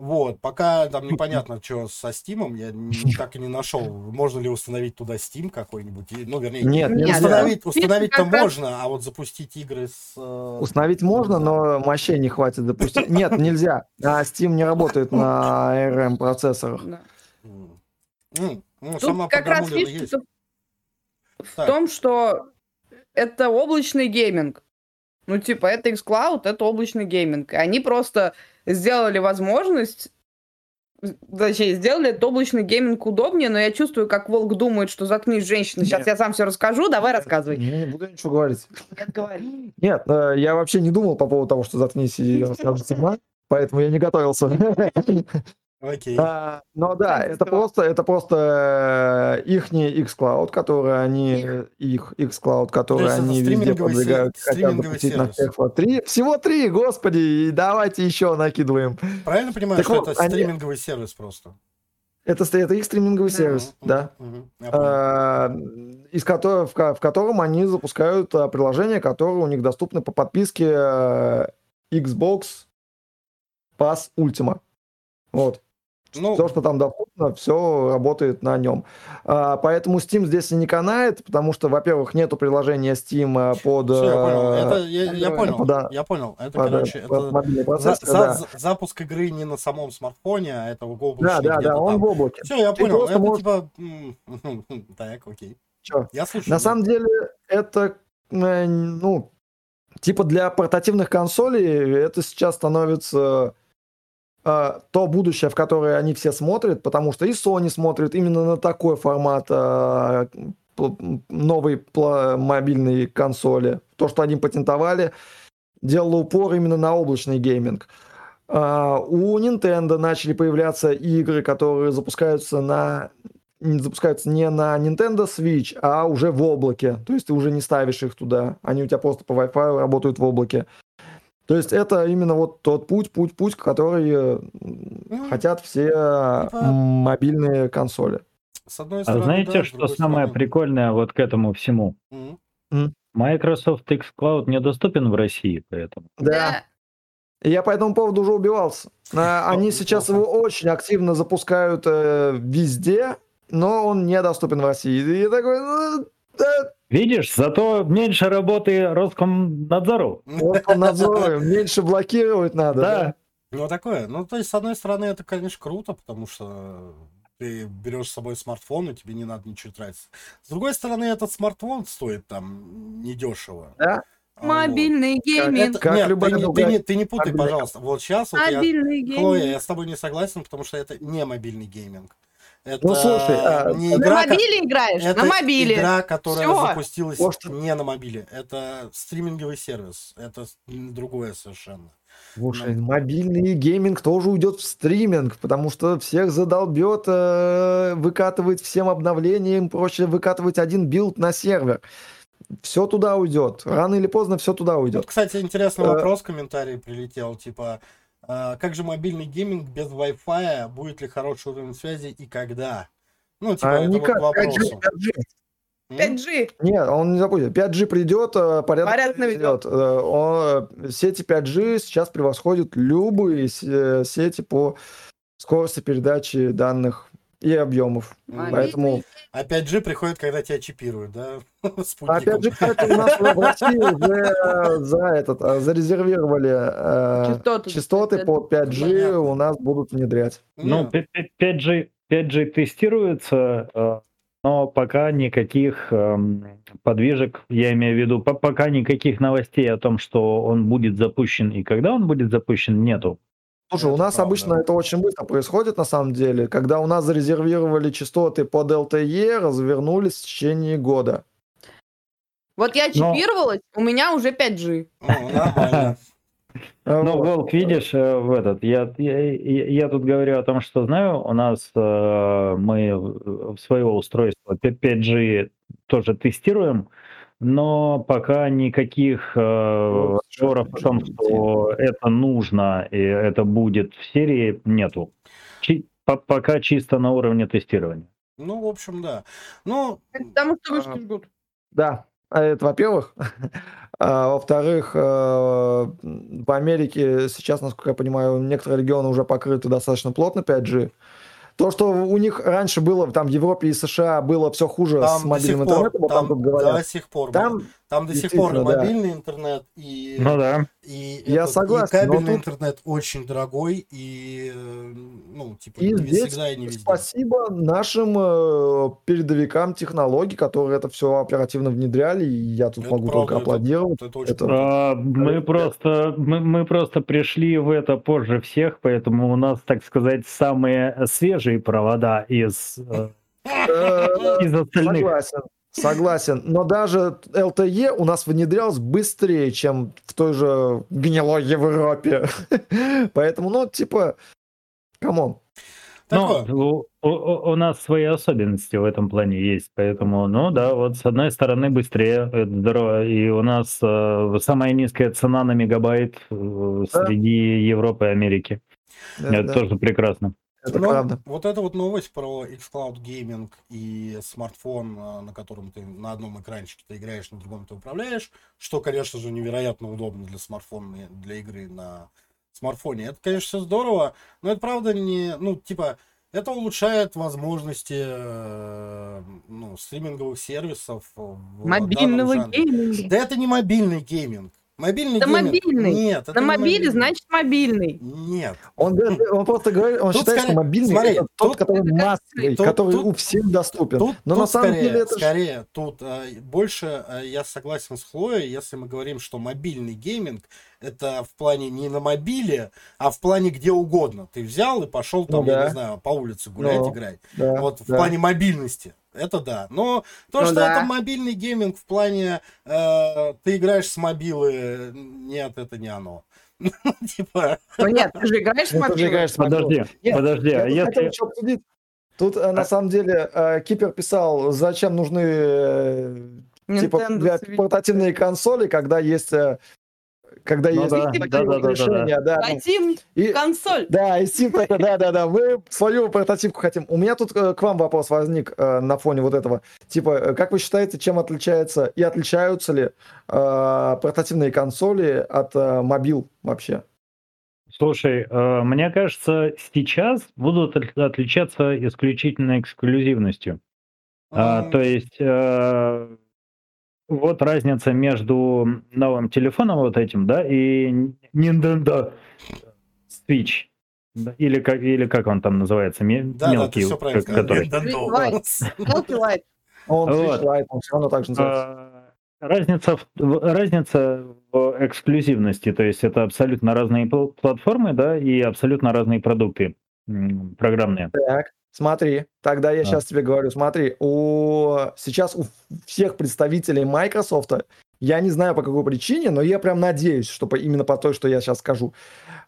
S3: Вот, пока там непонятно, что со Steam, я так и не нашел, можно ли установить туда Steam какой-нибудь, ну, вернее,
S4: Нет,
S2: Нет,
S3: установить, установить-то можно, а вот запустить игры с... э,
S4: Установить можно, но мощей не хватит запустить. Нет, нельзя. А Steam не работает на ARM
S3: М, Ну,
S2: Тут
S3: сама
S2: как раз фишка
S3: есть.
S2: в
S3: Так.
S2: том, что это облачный гейминг. Ну, типа, это xCloud, это облачный гейминг. И они просто сделали возможность, точнее, сделали этот облачный гейминг удобнее, но я чувствую, как Волк думает, что заткнись, женщина, сейчас
S4: Нет.
S2: я сам все расскажу, давай рассказывай.
S4: Я не буду ничего говорить.
S2: Нет, говори.
S4: Нет, э, я вообще не думал по поводу того, что заткнись и расскажи сама, поэтому я не готовился.
S3: Окей.
S4: А, Но да,
S2: Кстати,
S4: это просто, это просто ихний xCloud, который они, их xCloud, который
S3: есть это
S4: они везде продвигают, хотят запустить на
S3: сервис.
S4: всех. Вот три, всего три, господи, и давайте еще накидываем.
S3: Правильно понимаю,
S4: так
S3: что
S4: вот,
S3: это
S4: они-
S3: стриминговый сервис просто?
S4: Это, это их стриминговый сервис,
S3: Мгм,
S4: да.
S3: понял.
S4: А, из которого, в, в котором они запускают а, приложения, которые у них доступны по подписке э, Xbox Pass Ultima. Вот.
S3: Ну,
S4: Все, что там доступно, все работает на нем. А, поэтому Steam здесь и не канает, потому что, во-первых, нету приложения Steam а, под,
S3: всё, я понял.
S4: э,
S3: Это, я, я понял,
S4: Да.
S3: я понял. Это,
S4: под,
S3: короче,
S4: под
S3: это
S4: мобильный
S3: за-
S4: да.
S3: за- запуск игры не на самом смартфоне, а это в
S4: да,
S3: облачной
S4: да,
S3: где-то
S4: да, он
S3: там.
S4: в облаке.
S3: Все, я
S4: Ты
S3: понял. Это
S4: можешь-
S3: типа... Так, окей.
S4: Чё?
S3: Я слушаю.
S4: На
S3: да.
S4: самом деле, это, э, ну, типа для портативных консолей это сейчас становится то будущее, в которое они все смотрят, потому что и Sony смотрит именно на такой формат э, новой мобильной консоли. То, что они патентовали, делало упор именно на облачный гейминг. А, У Nintendo начали появляться игры, которые запускаются на запускаются не на Nintendo Switch, а уже в облаке. То есть ты уже не ставишь их туда. Они у тебя просто по Wi-Fi работают в облаке. То есть это именно вот тот путь, путь, путь, который э,
S3: Ну,
S4: хотят все
S3: типа-
S4: мобильные консоли.
S3: С одной
S1: А
S3: стороны,
S1: знаете,
S3: да,
S1: что самое
S3: стороны-
S1: прикольное вот к этому всему?
S3: М.
S1: Microsoft xCloud недоступен в России, поэтому.
S4: Да. Я по этому поводу уже убивался. А, Они сейчас его очень активно запускают э, везде, но он недоступен в России. И я такой, ну,
S1: Видишь, зато меньше работы Роскомнадзору.
S4: Роскомнадзор меньше блокировать надо.
S1: Да.
S3: Ну, такое. Ну, то есть, с одной стороны, это, конечно, круто, потому что ты берешь с собой смартфон, и тебе не надо ничего тратить. С другой стороны, этот смартфон стоит там недешево.
S4: Да.
S3: А,
S2: Мобильный
S3: вот.
S2: гейминг.
S3: Это-
S4: Как
S3: нет,
S4: любая
S3: ты, не, ты,
S4: другая
S3: не, ты не путай, пожалуйста. Вот сейчас вот я...
S2: Мобильный
S3: Хлоя,
S2: гейминг.
S3: я с тобой не согласен, потому что это не мобильный гейминг. Это
S4: Ну, слушай, а,
S3: не
S2: На
S3: игра, ко-
S2: мобиле играешь?
S3: это
S2: На мобиле.
S3: игра, которая
S2: Всё.
S3: запустилась
S4: Может-
S3: не на мобиле. Это стриминговый сервис. Это другое совершенно.
S4: Слушай, мобильный гейминг тоже уйдет в стриминг, потому что всех задолбет э, выкатывать всем обновлениям, проще выкатывать один билд на сервер. Все туда уйдет. Рано или поздно все туда
S3: Вот,
S4: уйдет.
S3: кстати, интересный
S4: Э,
S3: вопрос, комментарий прилетел, типа, как же мобильный гейминг без Wi-Fi, будет ли хороший уровень связи и когда? Ну, типа,
S4: А
S3: это
S4: никак,
S3: вот к
S4: 5G,
S3: вопросу.
S4: 5G.
S3: М?
S2: 5G.
S4: Нет, он не забудет. 5G придет, э, порядок,
S2: Порядок наведет.
S4: Э, он, э, Сети 5G сейчас превосходят любые сети по скорости передачи данных и объемов.
S3: Мобильный
S4: Поэтому
S3: А 5G приходит, когда тебя чипируют, да?
S4: А. Опять же, кстати, у нас в России уже за этот э, зарезервировали э,
S2: Частоты.
S4: частоты по 5G
S3: Понятно.
S4: у нас будут внедрять.
S1: Ну,
S3: Не,
S1: 5G, 5G тестируется, э, но пока никаких эм, подвижек, я имею в виду, по- пока никаких новостей о том, что он будет запущен и когда он будет запущен, нету.
S4: Слушай, у
S3: Это
S4: нас
S3: правда.
S4: обычно это очень быстро происходит на самом деле. Когда у нас зарезервировали частоты под LTE, развернулись в течение года.
S2: Вот я
S1: Но-
S2: чипировалась, у меня уже 5G.
S3: ну, нормально.
S4: Э,
S1: Ну,
S4: вот.
S1: Волк, видишь, э, в этот, я, я, я- тут говорю о том, что знаю, у нас э, мы в- своего устройства 5G тоже тестируем, но пока никаких э, разговоров о том, что это нужно и это будет в серии, нету. Чи- по- пока чисто на уровне тестирования.
S3: Ну, в общем, да. Ну,
S2: Потому что вышки
S4: А,
S2: жгут.
S4: Да, а это во-первых. А во-вторых, э, в Америке сейчас, насколько я понимаю, некоторые регионы уже покрыты достаточно плотно 5G. То, что у них раньше было, там в Европе и США было все хуже
S3: там
S4: с мобильным
S3: сих пор,
S4: интернетом, там
S3: там
S4: тут говорят.
S3: до сих пор,
S4: Там,
S3: там до сих пор и
S4: действительно, да.
S3: мобильный интернет, и,
S1: Ну да.
S3: и,
S4: Я
S3: этот, и
S4: согласен, но
S3: кабельный
S4: тут-
S3: интернет очень дорогой, и, э, ну, типа,
S4: И
S3: не
S4: здесь
S3: всегда и не везде.
S4: спасибо нашим э, передовикам технологий, которые это все оперативно внедряли, и я тут
S3: Это
S4: могу
S3: правда,
S4: только
S3: это-
S4: аплодировать.
S3: Это очень
S4: Это-.
S1: А, Мы просто, мы, мы просто пришли в это позже всех, поэтому у нас, так сказать, самые свежие провода из, э,
S4: Э,
S1: из остальных.
S4: Согласен. Согласен. Но даже LTE у нас внедрялось быстрее, чем в той же гнилой Европе. Поэтому, ну, типа, come
S3: on.
S1: Ну, у, у- у нас свои особенности в этом плане есть, поэтому, ну да, вот с одной стороны быстрее, это здорово, и у нас э, самая низкая цена на мегабайт э,
S4: Да.
S1: среди Европы и Америки.
S4: Это,
S1: Это тоже прекрасно.
S4: Это
S3: Ну,
S4: правда.
S3: Вот эта вот новость про xCloud Gaming и смартфон, а, на котором ты на одном экранчике ты играешь, на другом ты управляешь, что, конечно же, невероятно удобно для смартфона, для игры на смартфоне. Это, конечно, все здорово, но это правда не, ну, типа, это улучшает возможности э, ну, стриминговых сервисов
S2: Мобильного гейминга.
S3: Да это не мобильный гейминг. Мобильный
S2: Это
S3: гейминг.
S2: мобильный.
S3: Нет, это
S2: На
S3: не
S2: мобиле,
S3: мобильный.
S2: значит мобильный.
S3: Нет.
S4: Он, говорит- он просто говорит, он
S3: Тут
S4: считает,
S3: скорее-
S4: что мобильный
S3: смотри,
S4: это тот,
S3: тут-
S4: который массовый,
S3: тут-
S4: который
S3: тут-
S4: у всех доступен.
S3: Тут,
S4: Но
S3: тут
S4: на самом
S3: скорее,
S4: деле это ж-
S3: скорее, тут э, больше э, я согласен с Хлоей, если мы говорим, что мобильный гейминг это в плане не на мобиле, а в плане где угодно. Ты взял и пошел там,
S4: Ну
S3: я
S4: да.
S3: не знаю, по улице гулять,
S4: Ну,
S3: играть.
S4: Да,
S3: вот в
S4: да.
S3: плане мобильности. Это да. Но то,
S2: Ну
S3: что
S2: да.
S3: это мобильный гейминг в плане э, ты играешь с мобилы, нет, это не оно. Типа,
S2: Ну нет, ты же играешь в
S4: Ну, ты же
S2: мобилу.
S4: играешь с.
S1: Подожди,
S4: Нет,
S1: подожди,
S4: Я
S1: а
S4: тут хотел
S1: если...
S4: еще обсудить. Тут э, на самом деле э, Кипер писал, зачем нужны э, типа для портативные консоли, когда есть э, когда
S1: Ну
S4: есть
S1: да,
S4: такие
S1: да, да,
S4: вот
S1: да, да,
S4: решения, да.
S2: Хотим
S4: И-
S2: консоль.
S4: Да, и Steam да, да, да. Мы свою портативку хотим. У меня тут э, к вам вопрос возник э, на фоне вот этого. Типа, э, как вы считаете, чем отличается и отличаются ли э, портативные консоли от э, мобил вообще?
S1: Слушай, э, мне кажется, сейчас будут от- отличаться исключительно эксклюзивностью. А, то есть вот разница между новым телефоном вот этим, да, и Nintendo Switch. Или как, или как он там называется? ме-
S3: Да, да, ты
S1: мелкий,
S3: все
S1: который.
S3: Nintendo.
S2: Melt Light.
S4: Он. Switch Lite, он все равно так же называется.
S1: А, Разница в, разница в эксклюзивности, то есть это абсолютно разные пл- платформы, да, и абсолютно разные продукты м, программные.
S4: Так, смотри, тогда я
S1: Да.
S4: сейчас тебе говорю, смотри, у сейчас у всех представителей Microsoft, я не знаю по какой причине, но я прям надеюсь, что по- именно по той, что я сейчас скажу,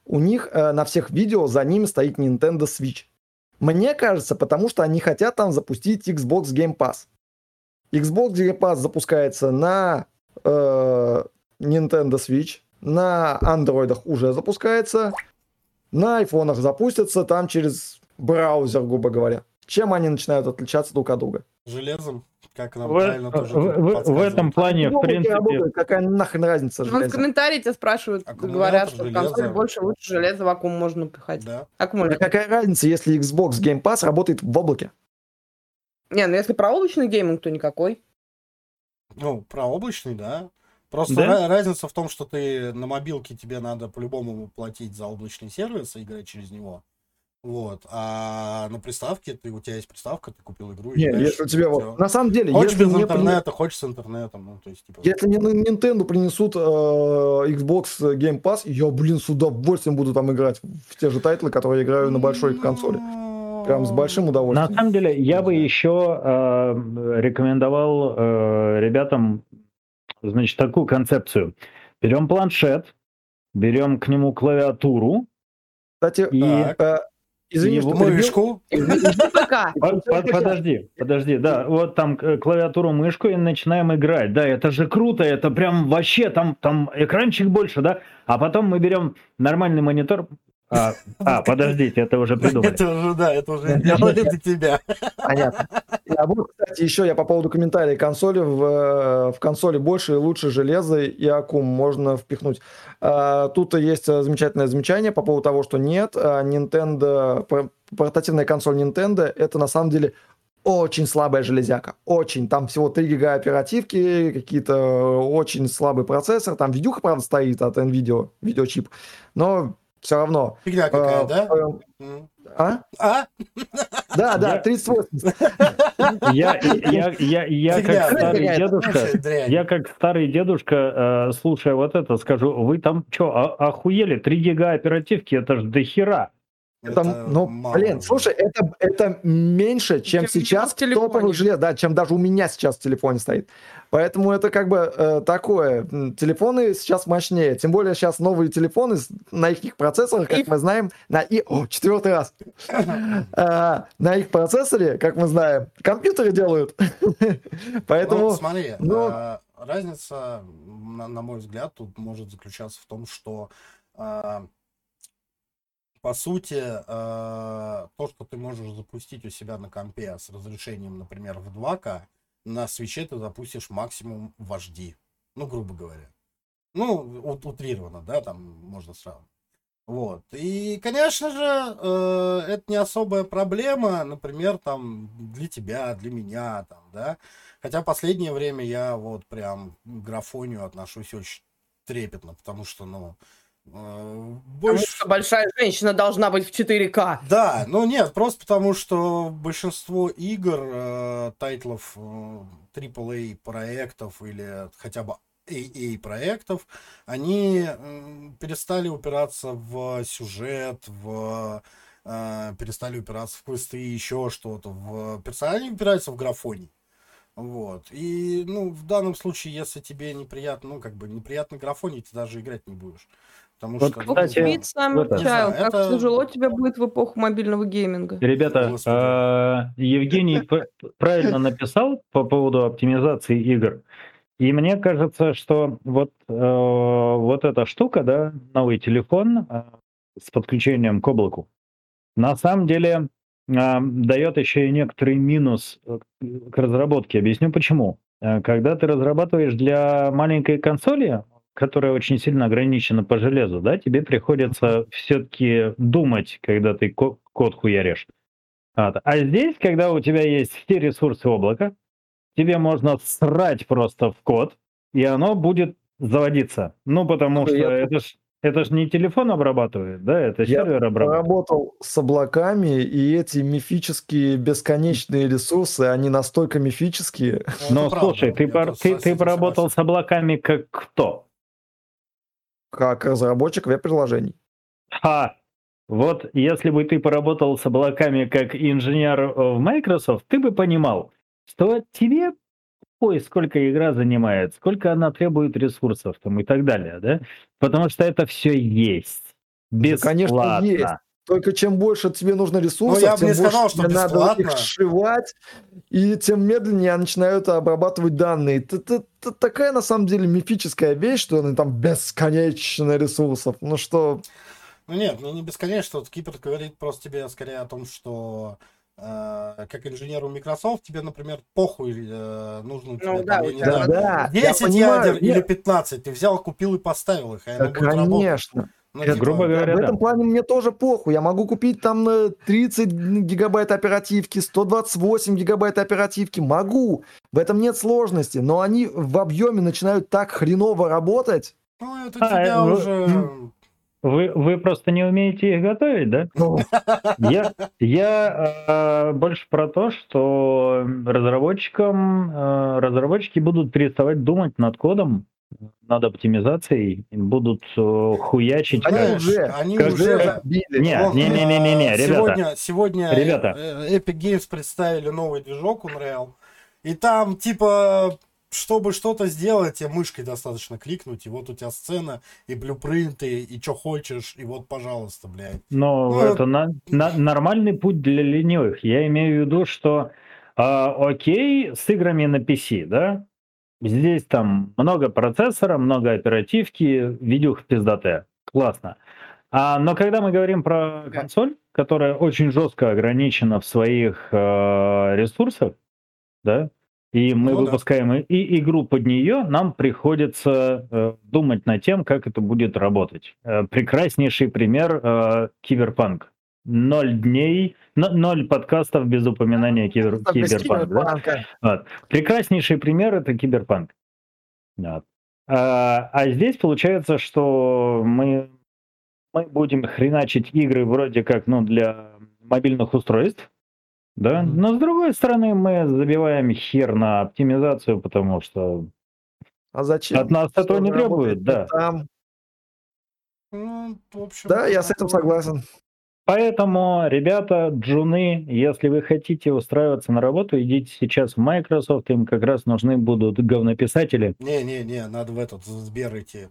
S4: у них э, на всех видео за ними стоит Nintendo Switch. Мне кажется, потому что они хотят там запустить Xbox Game Pass. Xbox Game Pass запускается на э, Nintendo Switch, на андроидах уже запускается, на айфонах запустятся там через браузер, грубо говоря. Чем они начинают отличаться друг от друга?
S3: Железом, как нам
S1: В,
S3: правильно тоже
S1: в- в- в этом плане, в принципе,
S4: работают, какая нахрен разница?
S2: Вон в
S4: железо?
S2: комментарии тебя спрашивают,
S3: Аккумулятор,
S2: говорят, что в
S3: железо.
S2: консоли больше лучше железо вакуум можно пихать.
S3: Да.
S4: Да
S2: Аккумулятор.
S4: какая разница, если Xbox Game Pass работает в облаке?
S2: Не, ну если про облачный гейминг, то никакой.
S3: Ну, про облачный, да. Просто
S1: Да?
S3: ра- разница в том, что ты на мобилке тебе надо по-любому платить за облачный сервис и играть через него. Вот. А на приставке ты, у тебя есть приставка, ты купил игру и
S4: Не,
S3: играешь,
S4: если у тебя вот... На самом деле,
S3: Хочешь
S4: если
S3: без
S4: мне, при-
S3: интернета, хочешь с интернетом. Ну, то есть, типа,
S4: если мне на Nintendo принесут э, Xbox Game Pass, я, блин, с удовольствием буду там играть в те же тайтлы, которые я играю на большой консоли. Прям с большим
S1: на
S4: удовольствием.
S1: самом деле, я бы еще э, рекомендовал э, ребятам, значит, такую концепцию. Берем планшет, берем к нему клавиатуру,
S4: Кстати,
S1: и
S4: э, извини,
S1: его
S4: что.
S3: Мышку.
S1: Подожди, подожди, да, вот там клавиатуру, мышку и начинаем играть. Да, это же круто, это прям вообще, там, там экранчик больше, да? А потом мы берем нормальный монитор. А, а, подождите, это уже придумали.
S3: Это уже, да, это уже для тебя.
S4: Понятно. А вот, кстати, еще я по поводу комментариев консоли. В, э, в консоли больше и лучше железа и аккум можно впихнуть. А, Тут есть э, замечательное замечание по поводу того, что нет, а Nintendo, пор- портативная консоль Nintendo, это на самом деле очень слабая железяка. Очень. Там всего 3 гига оперативки, какие-то э, очень слабый процессор. Там видюха, правда, стоит от NVIDIA, видеочип. Но все равно.
S3: Фигня какая,
S4: э,
S3: да?
S4: А?
S3: А?
S4: Да, да,
S1: Я-
S4: 3080.
S1: Я, я, я, я как старый дедушка, я как старый дедушка, э, слушая вот это, скажу, вы там что, охуели? 3 гига оперативки, это ж дохера.
S4: Это,
S3: Это
S4: ну,
S3: мало
S4: блин, слушай, это, это меньше, чем,
S2: Чем
S4: сейчас
S2: в
S4: топовых желез, да, чем даже у меня сейчас в телефоне стоит. Поэтому это как бы э, такое. Телефоны сейчас мощнее. Тем более сейчас новые телефоны на их процессорах, как
S2: И-
S4: мы знаем, на и... О, четвертый раз. А, На их процессоре, как мы знаем, компьютеры делают. Поэтому...
S3: Ну, смотри,
S4: ну-
S3: э, разница, на, на мой взгляд, тут может заключаться в том, что э, по сути, э, то, что ты можешь запустить у себя на компе с разрешением, например, в 2К, на свече ты запустишь максимум в HD. Ну, грубо говоря. Ну, утрированно, да, там можно сравнивать. Вот. И, конечно же, э, это не особая проблема, например, там, для тебя, для меня, там, да. Хотя последнее время я вот прям к графонию отношусь очень трепетно, потому что, ну, э,
S2: Потому
S3: больше...
S2: что большая женщина должна быть в 4К.
S3: Да, ну нет, просто потому что большинство игр, э, тайтлов э, AAA проектов или хотя бы AA проектов, они м, перестали упираться в сюжет, в э, перестали упираться в квесты, еще что-то. В персонали упираются в графоний. Вот. И, ну, в данном случае, если тебе неприятно, ну, как бы неприятный графоний, ты даже играть не будешь. Потому
S1: Вот,
S3: что, ну,
S1: кстати,
S2: Купить сам
S1: это-
S3: Не знаю,
S2: как
S3: это-
S2: тяжело тебе будет в эпоху мобильного гейминга.
S1: Ребята, э, Евгений правильно написал по поводу оптимизации игр. И мне кажется, что вот, э, вот эта штука, да, новый телефон э, с подключением к облаку, на самом деле э, дает еще и некоторый минус э, к разработке. Объясню почему. Э, Когда ты разрабатываешь для маленькой консоли, которая очень сильно ограничена по железу, да, тебе приходится все-таки думать, когда ты ко- код хуяришь. Вот. А здесь, когда у тебя есть все ресурсы облака, тебе можно срать просто в код, и оно будет заводиться. Ну, потому
S4: Слушай,
S1: что
S4: я
S1: это ж Это же не телефон обрабатывает, да? Это
S4: Я
S1: сервер обрабатывает.
S4: Поработал с облаками, и эти мифические бесконечные ресурсы, они настолько мифические.
S3: Ну,
S1: Но
S3: правда,
S1: слушай, ты,
S3: я
S1: пор- ты, ты поработал
S3: согласен.
S1: с облаками как кто?
S4: Как разработчик веб-приложений.
S1: А, вот если бы ты поработал с облаками как инженер э, в Microsoft, ты бы понимал, что тебе ой, сколько игра занимает, сколько она требует ресурсов там и так далее, да? Потому что это все есть.
S4: Да, конечно,
S1: Бесплатно.
S4: есть. Только чем больше тебе нужно ресурсов,
S3: я
S4: тем
S3: не
S4: больше
S3: сказал, что
S4: тебе надо их сшивать, и тем медленнее начинают обрабатывать данные. Это, это- это такая, на самом деле, мифическая вещь, что они там бесконечно ресурсов. Ну что,
S3: Ну нет, ну не бесконечно. Вот Кипр говорит просто тебе скорее о том, что э, как инженеру Microsoft тебе, например, похуй э, нужно тебе,
S2: Ну
S3: там,
S2: да,
S3: я знаю,
S4: да, я
S3: 10
S4: понимаю,
S3: ядер
S4: нет.
S3: или 15. Ты взял, купил и поставил их, а
S4: Да,
S3: будет работать. Ну,
S4: Это-
S3: типа,
S1: грубо говоря,
S4: в
S1: да.
S4: этом плане мне тоже похуй. Я могу купить там э, 30 гигабайт оперативки, 128 гигабайт оперативки. Могу. В этом нет сложности. Но они в объеме начинают так хреново работать.
S3: Ну, это
S1: А,
S3: тебя
S1: э,
S3: уже...
S1: Вы, вы просто не умеете их готовить, да?
S4: Ну,
S1: Я, я э, больше про то, что разработчикам, э, разработчики будут переставать думать над кодом, над оптимизацией, будут э, хуячить.
S4: Они
S1: как-
S4: уже,
S3: они
S1: как-
S3: уже...
S4: забили.
S1: Не, не, не, не, не, не,
S3: э,
S1: ребята.
S3: Сегодня, сегодня
S1: Ребята.
S3: э, Epic Games представили новый движок Unreal. И там, типа, чтобы что-то сделать, тебе мышкой достаточно кликнуть, и вот у тебя сцена, и блюпринты, и что хочешь, и вот, пожалуйста, блядь.
S1: Но
S3: Ну,
S1: это на- на- нормальный путь для ленивых. Я имею в виду, что а, окей, с играми на PC, да? Здесь там много процессора, много оперативки, видюха пиздатая. Классно. А, но когда мы говорим про консоль, которая очень жестко ограничена в своих э, ресурсах, да, и мы
S3: Ну да.
S1: выпускаем и, и игру под нее, нам приходится э, думать над тем, как это будет работать. Э, прекраснейший пример э, Киберпанк. Ноль дней, ноль подкастов без упоминания кибер,
S4: Там без
S1: Киберпанк. да?
S4: киберпанка.
S1: Вот. Прекраснейший пример это Киберпанк. Вот. А, а здесь получается, что мы, мы будем хреначить игры вроде как ну, для мобильных устройств, да, но с другой стороны мы забиваем хер на оптимизацию, потому что
S4: А зачем?
S1: от нас этого не требуют, да.
S4: Там.
S3: Ну, в общем,
S4: Да, я с этим согласен.
S1: Поэтому, ребята, джуны, если вы хотите устраиваться на работу, идите сейчас в Microsoft, им как раз нужны будут говнописатели.
S3: Не-не-не, надо в этот в Сбер идти.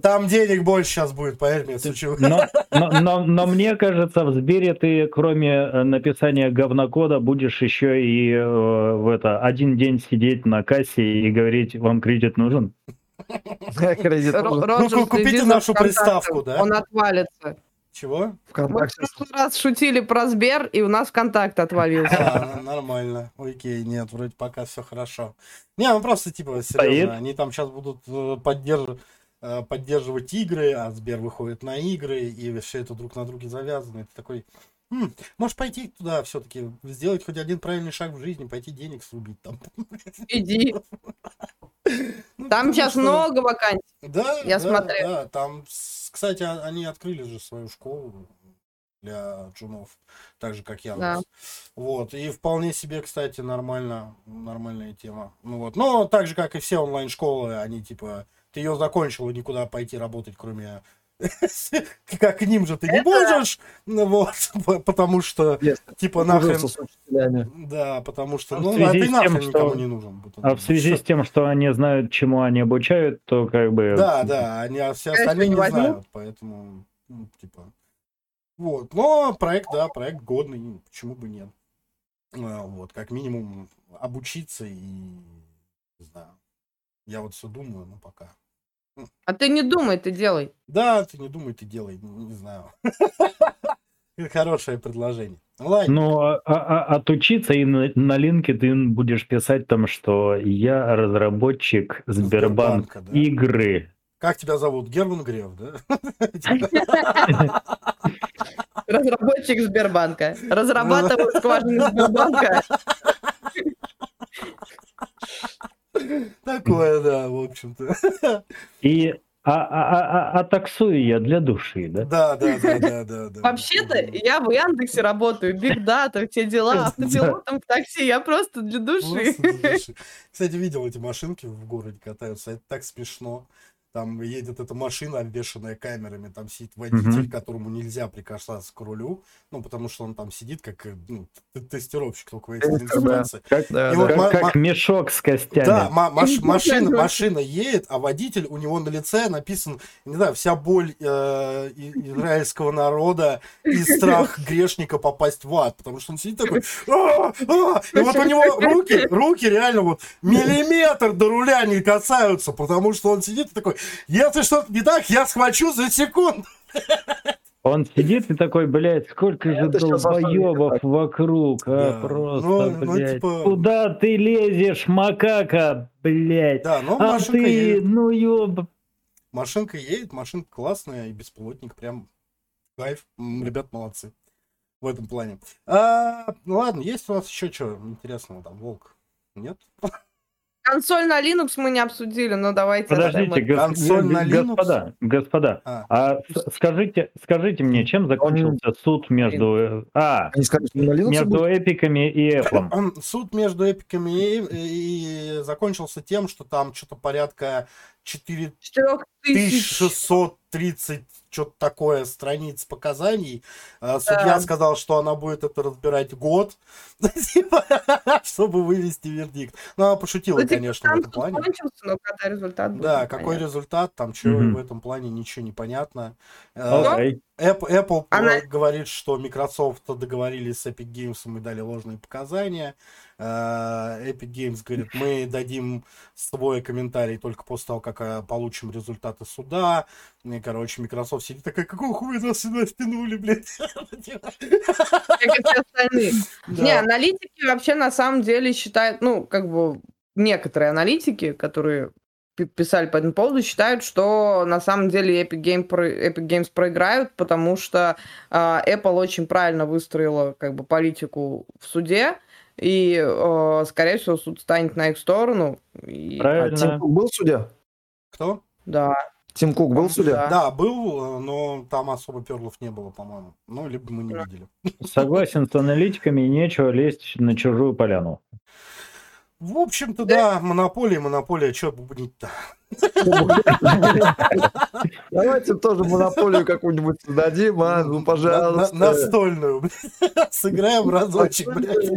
S3: Там, денег больше сейчас будет, поверь мне, сучу.
S1: Но, но, но- но мне кажется, в Сбере ты, кроме э, написания говнокода, будешь еще и э, в это один день сидеть на кассе и говорить, вам кредит нужен.
S3: Ну, купите нашу
S2: ВКонтакте,
S3: приставку, да?
S2: Он отвалится.
S3: Чего?
S2: Мы в
S4: ВКонтакте.
S2: прошлый раз шутили про Сбер, и у нас ВКонтакт отвалился.
S3: А, ну, нормально. Окей, нет, вроде пока все хорошо. Не, ну просто типа
S1: Стоит.
S3: серьезно, они там сейчас будут э, поддерж- э, поддерживать игры, а Сбер выходит на игры, и все это друг на друге завязано. Ты такой, «М, может пойти туда все-таки, сделать хоть один правильный шаг в жизни, пойти денег срубить там.
S2: Иди. Там сейчас
S3: что-
S2: много вакансий.
S3: Да,
S2: Я
S3: да,
S2: смотрю.
S3: да, там, кстати, а- они открыли же свою школу для джунов, так же, как я.
S2: Да.
S3: Вот, и вполне себе, кстати, нормально, нормальная тема. Ну вот, но так же, как и все онлайн-школы, они типа, ты ее закончил, и никуда пойти работать, кроме как к ним же ты не можешь, ну вот, по- потому что, типа, нахрен, да, потому что,
S1: А в
S3: ну, а
S1: связи
S3: ты
S1: с
S3: нахрен
S1: тем,
S3: никому
S1: что-
S3: не нужен.
S1: А в связи с тем, что они знают, чему они обучают, то как бы...
S3: Да, да, они а все остальные не знают, поэтому, ну, типа, вот, но проект, да, проект годный, почему бы нет. А, Вот, как минимум обучиться и, не знаю, я вот все думаю, но пока.
S2: А ты не думай, ты делай.
S3: Да, ты не думай, ты делай, не, знаю. Хорошее предложение. Ладно,
S1: Ну, а- а- а- отучиться и на, на LinkedIn будешь писать там, что я разработчик Сбербанк
S3: Сбербанка, да.
S1: игры.
S3: как тебя зовут? Герман Греф, да?
S2: Разработчик Сбербанка. Разрабатываю скважины Сбербанка.
S3: Такое, да, в общем-то.
S1: И а, а, а, а таксую я для души, да?
S3: Да, да, да, да, да. да.
S2: Вообще-то я в Яндексе работаю, Биг Дата, все дела, автопилотом в такси, я. Просто для души.
S3: Кстати, видел эти машинки в городе катаются, это так смешно. Там едет эта машина, обвешанная камерами, там сидит водитель,
S1: Мгм.
S3: которому нельзя прикасаться к рулю, ну, потому что он там сидит как э, ну, тестировщик только в этих
S4: Тестер, да.
S1: Как,
S4: Да,
S3: вот
S1: как,
S3: ма-
S1: как мешок с костями.
S3: Да, ма- маш- машина, машина едет, а водитель, у него на лице написан, не знаю, вся боль э, израильского народа и страх грешника попасть в ад, потому что он сидит такой, «А, а!» и вот у него руки, руки реально вот миллиметр до руля не касаются, потому что он сидит и такой, если что-то не так, я схвачу за секунду.
S1: Он сидит и такой, блядь, сколько же долбоебов вокруг, а,
S3: Да.
S1: просто,
S3: Ну, ну,
S1: блядь.
S3: типа-
S1: Куда ты лезешь, макака, блядь?
S3: Да, но
S1: а
S3: машинка
S1: ты,
S3: едет,
S1: ну ёб...
S3: машинка едет, машинка классная и беспилотник прям кайф, ребят молодцы в этом плане. А, ну ладно, есть у вас еще что интересного там, Волк? Нет?
S2: Консоль на Linux мы не обсудили, но давайте...
S1: Подождите, гос-
S3: Консоль на Linux?
S1: господа, господа,
S3: А.
S1: а скажите, скажите мне, чем закончился суд между... э, А,
S4: Linux
S1: между
S4: будет?
S1: эпиками и Apple.
S3: Суд между эпиками и, и закончился тем, что там что-то порядка 4
S2: Четырех тысяч.
S3: 1630 что-то такое страниц показаний. А, Судья
S2: Да.
S3: сказал, что она будет это разбирать год, типа, чтобы вывести вердикт. Ну, она пошутила,
S2: Ну, типа,
S3: конечно, в этом плане.
S2: кончился, но когда результат будет,
S3: Да, какой результат, там что
S1: Мгм.
S3: в этом плане ничего не понятно.
S1: Окей.
S3: Apple, Apple
S2: Она-
S3: э, говорит, что Microsoft договорились с Epic Games и дали ложные показания. Э, Epic Games говорит, мы дадим свой комментарий только после того, как э, получим результаты суда. И, короче, Microsoft сидит такая, какого хуя нас сюда стянули, блядь?
S2: Не, аналитики вообще на самом деле считают, ну, как бы некоторые аналитики, которые писали по этому поводу, считают, что на самом деле Epic, Game про- Epic Games проиграют, потому что а, Apple очень правильно выстроила как бы политику в суде, и, э, скорее всего, суд станет на их сторону. И,
S4: А
S1: Правильно.
S4: Тим Кук был в суде?
S3: Кто?
S2: да.
S4: Тим Кук был в суде?
S2: Да.
S3: Да, был, э, но там особо перлов не было, по-моему. Ну, либо мы не
S2: Да.
S3: видели.
S1: Согласен с аналитиками, нечего лезть на чужую поляну.
S3: В общем-то, да, монополия, монополия, что бубнить-то?
S4: Давайте тоже монополию какую-нибудь создадим, а? Ну,
S3: На-
S4: пожалуйста.
S3: на- Настольную, блядь. Сыграем разочек, блядь.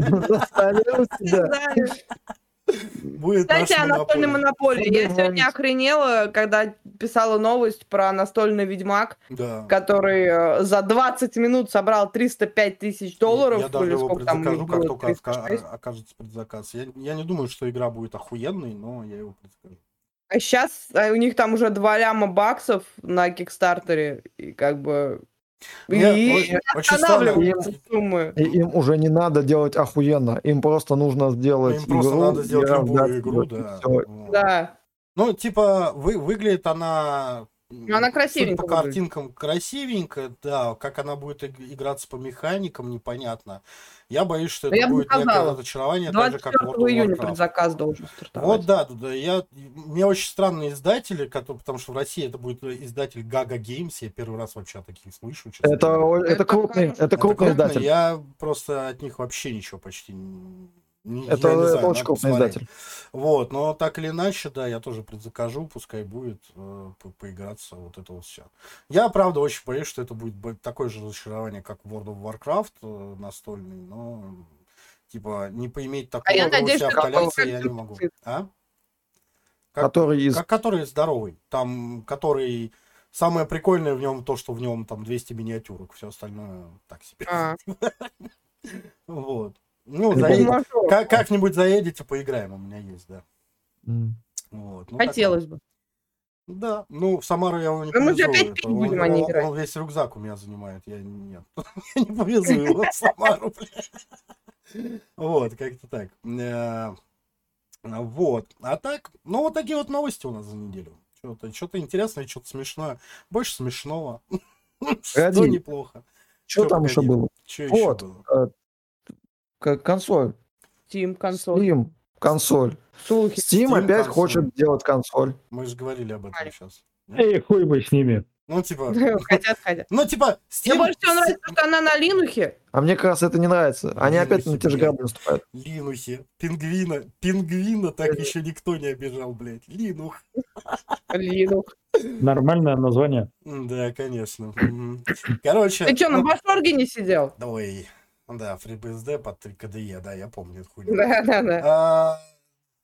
S3: Будет
S2: Кстати, о настольной монополии. Я сегодня охренела, когда писала новость про настольный Ведьмак,
S3: Да.
S2: который э, за 20 минут собрал 305 тысяч долларов.
S3: Я даже его предзакажу, как только ока-
S2: 36.
S3: окажется предзаказ. Я, я не думаю, что игра будет охуенной, но я его предзакажу.
S2: А сейчас у них там уже 2 ляма баксов на Кикстартере. И как бы... И
S3: очень- очень странно.
S2: останавливаются суммы.
S4: И им уже не надо делать охуенно, им просто нужно сделать
S3: Им просто
S4: игру
S3: надо сделать любую игру, да.
S2: Да.
S3: Ну, типа, вы, выглядит она...
S2: Она
S3: судя
S2: красивенько
S3: По картинкам красивенько, да. Как она будет иг- играться по механикам, непонятно. Я боюсь, что это
S2: я
S3: будет некое разочарование, так же, как
S2: 24
S3: World of
S2: июня
S3: Warcraft.
S2: предзаказ должен стартовать.
S3: Вот да, да. Я, мне очень странные издатели, которые, потому что в России это будет издатель Gaga Games. Я первый раз вообще о таких слышу. честно
S4: Это, это
S2: Это
S4: крупный, это крупный
S3: крупно,
S4: издатель.
S3: Я просто от них вообще ничего почти не...
S4: Это,
S3: я не
S4: это
S3: знаю,
S4: очень
S3: надо
S4: крупный
S3: посмотреть.
S4: издатель.
S3: Вот, но так или иначе, да, я тоже предзакажу, пускай будет э, по- поиграться, вот это вот все. Я, правда, очень боюсь, что это будет такое же разочарование, как World of Warcraft э, настольный, но типа не поиметь такого
S2: А я
S3: у
S2: надеюсь,
S3: себя в
S2: это
S3: коллекции я не могу. А? Как-
S4: Который из...
S3: Как, который здоровый, там, который самое прикольное в нем то, что в нем там 200 миниатюрок, все остальное так себе.
S2: А.
S3: Вот. Ну,
S2: Хорошо.
S3: как- как-нибудь заедете, поиграем, у меня есть, да.
S4: М.
S3: Вот. ну.
S2: Хотелось бы.
S3: Да, ну в Самару я его не
S2: Ну, мы же
S3: повезу.
S2: опять пить
S3: он-
S2: будем, а не
S3: он-
S2: играть.
S3: Он весь рюкзак у меня занимает, я нет. Я не повезу его в Самару, блядь. Вот, как-то так. Э, Вот. А так, ну вот такие вот новости у нас за неделю. Что-то что интересное, что-то смешное. Больше смешного. Что неплохо.
S4: Что там еще было?
S3: Что еще было?
S4: К- Консоль.
S2: Steam консоль.
S4: Steam. Консоль.
S2: Слухи.
S4: Steam,
S3: Steam
S4: опять
S3: консоль.
S4: хочет делать консоль.
S3: Мы же говорили об этом сейчас.
S1: Эй, хуй бы с ними.
S3: Ну, типа,
S2: Хотят, хотят.
S3: ну, типа,
S2: Мне
S3: Steam...
S2: больше всего нравится, что она на Линухе.
S4: А мне как раз это не нравится. Они
S3: Блин,
S4: опять на те же грабли наступают.
S3: Линухи. Пингвина. Пингвина так еще никто не обижал, блядь. Линух.
S2: Линух.
S1: Нормальное название.
S3: Да, конечно. Короче.
S2: Ты что, на
S3: ну,
S2: Башорге не сидел?
S3: Ой. Да, FreeBSD под 3 KDE, да, я помню эту хуйню.
S2: Да, да, да.
S3: А,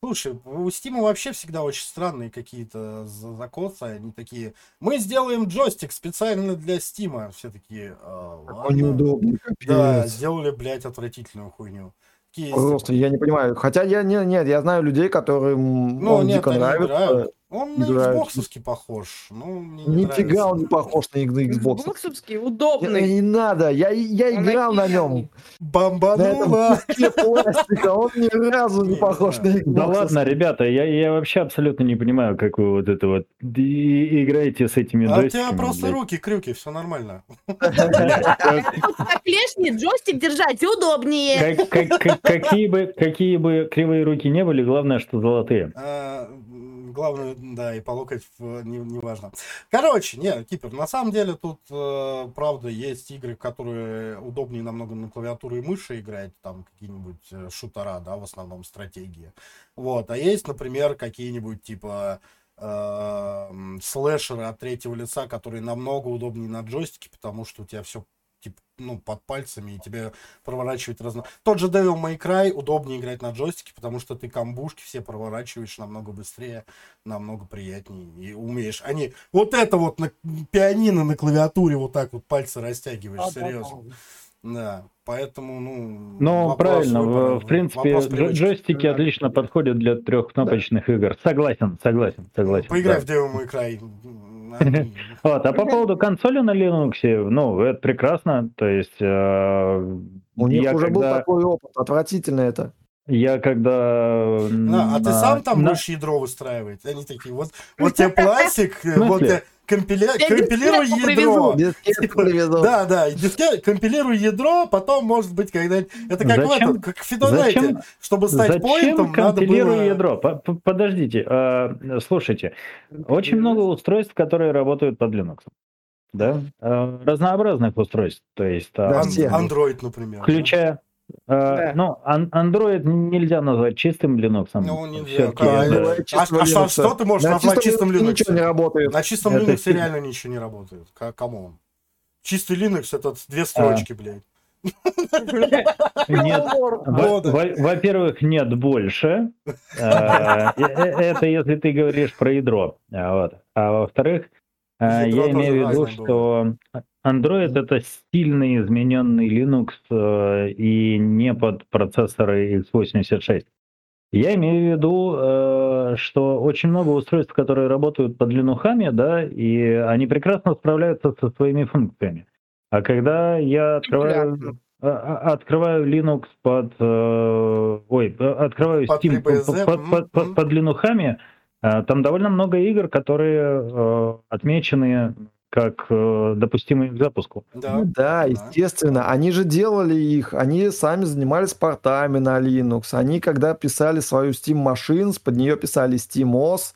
S3: Слушай, у Steam вообще всегда очень странные какие-то за- закосы, они такие, мы сделаем джойстик специально для Steam, все такие, «А,
S4: Какой
S3: ладно».
S4: неудобный,
S3: Да, сделали, блядь, отвратительную хуйню. Такие,
S4: Просто я не понимаю. Хотя я не, нет, я знаю людей, которым
S3: Ну,
S4: он
S3: нет,
S4: дико
S3: они
S4: нравится.
S3: играют. Он на. Xbox'овский похож. Ну, мне не
S4: Нифига он не похож на, на Xbox.
S2: Xboxовский,
S4: Не,
S2: удобный.
S4: не надо, я, я
S2: Он
S4: играл на нем. Куске пластика, он ни разу не похож на Xbox.
S1: Да ладно, ребята, я, я вообще абсолютно не понимаю, как вы вот это вот и- играете с этими
S3: А у тебя просто
S1: блядь.
S3: руки крюки, все нормально.
S2: Клешне джойстик держать удобнее.
S1: Как- как- как- какие, бы, какие бы кривые руки не были, главное, что золотые.
S3: Главное, да, и по локоть не, не важно. Короче, не, Кипер, на самом деле тут, э, правда, есть игры, которые удобнее намного на клавиатуру и мыши играть, там какие-нибудь э, шутера, да, в основном стратегии. Вот, а есть, например, какие-нибудь типа э, слэшеры от третьего лица, которые намного удобнее на джойстике, потому что у тебя все типа, ну, под пальцами, и тебе проворачивать разно... Тот же Devil May Cry удобнее играть на джойстике, потому что ты камбушки все проворачиваешь намного быстрее, намного приятнее, и умеешь. Они вот это вот на пианино на клавиатуре вот так вот пальцы растягиваешь, серьезно. Да, поэтому, ну...
S1: Ну,
S3: вопрос
S1: правильно,
S3: выбора,
S1: в, в принципе,
S3: вопрос
S1: джойстики отлично подходят для трехкнопочных игр. Согласен, согласен, согласен.
S3: Поиграй
S1: да.
S3: в Devil May Cry.
S1: Вот, а по поводу консоли на Linux, ну, это прекрасно. То есть э,
S4: У них уже был такой опыт, отвратительно это.
S1: Я когда
S3: Да, а ты сам там
S1: на-
S3: будешь ядро выстраивать? Они такие, вот, вот тебе пластик, э, вот тебе компиля-
S2: Я
S3: компилируй ядро.
S4: Дискетку привезут.
S3: Да, да, диске- компилируй ядро, потом, может быть, когда Это как в
S1: Зачем-
S3: этом, как в Фидонете. Чтобы стать
S1: Зачем
S3: поинтом, надо
S1: компилирую
S3: было...
S1: ядро? По- по- Подождите, э, слушайте, очень много устройств, которые работают под Linux. Да? Э, разнообразных устройств. То есть,
S4: Да,
S1: э.
S3: Android, например.
S1: включая... э,
S2: Да.
S1: Ну, ан- Android нельзя назвать чистым Linux.
S3: Ну, нельзя,
S1: Всё-таки
S3: да. А, а что, ты можешь
S4: На
S3: назвать чистым
S4: Linux ничего не работает.
S3: На чистом
S1: Это
S3: Linux
S1: фиг.
S3: реально ничего не работает. Come on. Чистый Linux это две строчки, блядь.
S1: Нет, Во-
S3: Года.
S1: во- Во-первых, нет больше. Э, э, Это если ты говоришь про ядро. А. А во-вторых, я имею в виду, что Android это сильно измененный Linux э, и не под процессоры x86. Я имею в виду, э, что очень много устройств, которые работают под линухами, да, и они прекрасно справляются со своими функциями. А когда я открываю,
S2: Популярно.
S1: а- открываю Linux под, э, ой, э, открываю
S3: Под
S1: Steam под,
S3: FreeBSD,
S1: под- под- под- под линухами, э, там довольно много игр, которые э, отмечены как э, допустимые к запуску.
S3: Да.
S4: Ну да, естественно. Они же делали их, они сами занимались портами на Linux. Они, когда писали свою Steam Machines, под нее писали SteamOS.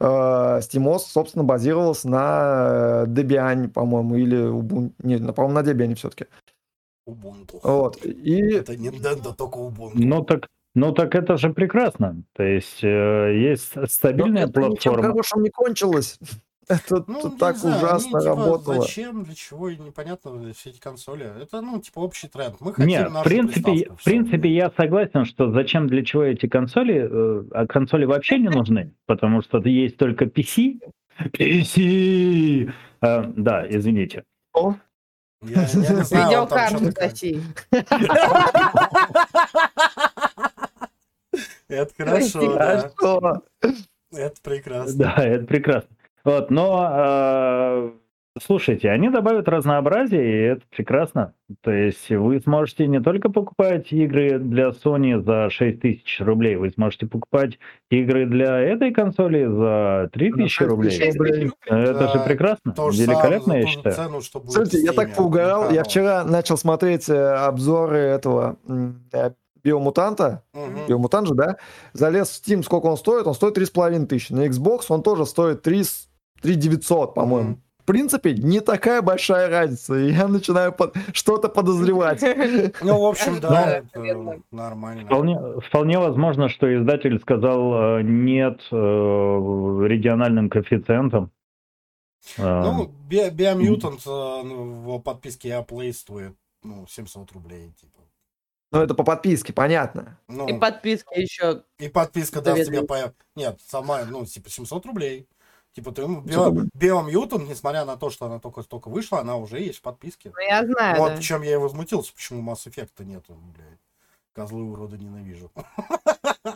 S4: Э, SteamOS, собственно, базировался на э, Debian, по-моему, или Ubuntu. Нет, на- по-моему, на Debian все-таки.
S3: Ubuntu.
S4: Вот. И
S3: Это Nintendo, только Ubuntu.
S1: Ну так, ну так это же прекрасно. То есть э, есть стабильная
S4: но это ничем
S1: платформа.
S4: хорошим не кончилось. Это
S3: Ну,
S4: так
S3: знаю,
S4: ужасно
S3: они, типа,
S4: работало.
S3: Зачем, для чего, и непонятно все эти консоли. Это, ну, типа, общий тренд. Мы хотим
S1: Нет, в принципе, в принципе, я согласен, что зачем для чего эти консоли, э, а консоли вообще не нужны, потому что есть только PC. PC! Э, да, извините.
S3: Я, я не знаю,
S2: Видеокарту России.
S3: Это хорошо.
S4: А
S3: да. Это прекрасно.
S1: Да, это прекрасно. Вот, но э, слушайте, они добавят разнообразие, и это прекрасно. То есть вы сможете не только покупать игры для Sony за 6 тысяч рублей, вы сможете покупать игры для этой консоли за 3 тысячи рублей.
S4: рублей.
S1: Это же прекрасно,
S3: То же
S1: великолепно,
S3: самое,
S1: я считаю.
S3: цену, что будет
S4: Слушайте, я так поугарал. Я вчера начал смотреть э, обзоры этого э, биомутанта,
S3: Мгм.
S4: биомутант же, да, залез в Steam, сколько он стоит? Он стоит 3,5 тысячи. На Xbox он тоже стоит 3, 3 900, по-моему.
S3: Мгм.
S4: В принципе, не такая большая разница, и я начинаю под- что-то подозревать.
S3: Ну, в общем, да, нормально.
S1: Вполне, вполне возможно, что издатель сказал э, нет э, региональным коэффициентам. Э,
S3: Ну, Би- Биомьютант ну, в подписке Apple стоит ну, 700 рублей, типа.
S4: Ну, это по подписке, понятно.
S3: Ну,
S2: И подписка еще.
S3: и подписка даст тебе по... Нет, сама, ну, типа 700 рублей. Типа ты, Био-
S4: там?
S3: Биомьютант, несмотря на то, что она только-только вышла, она уже есть в подписке.
S2: Ну, я знаю,
S3: Вот
S2: да.
S3: причем я и возмутился, почему Mass Effect нету, блядь. Козлы урода ненавижу.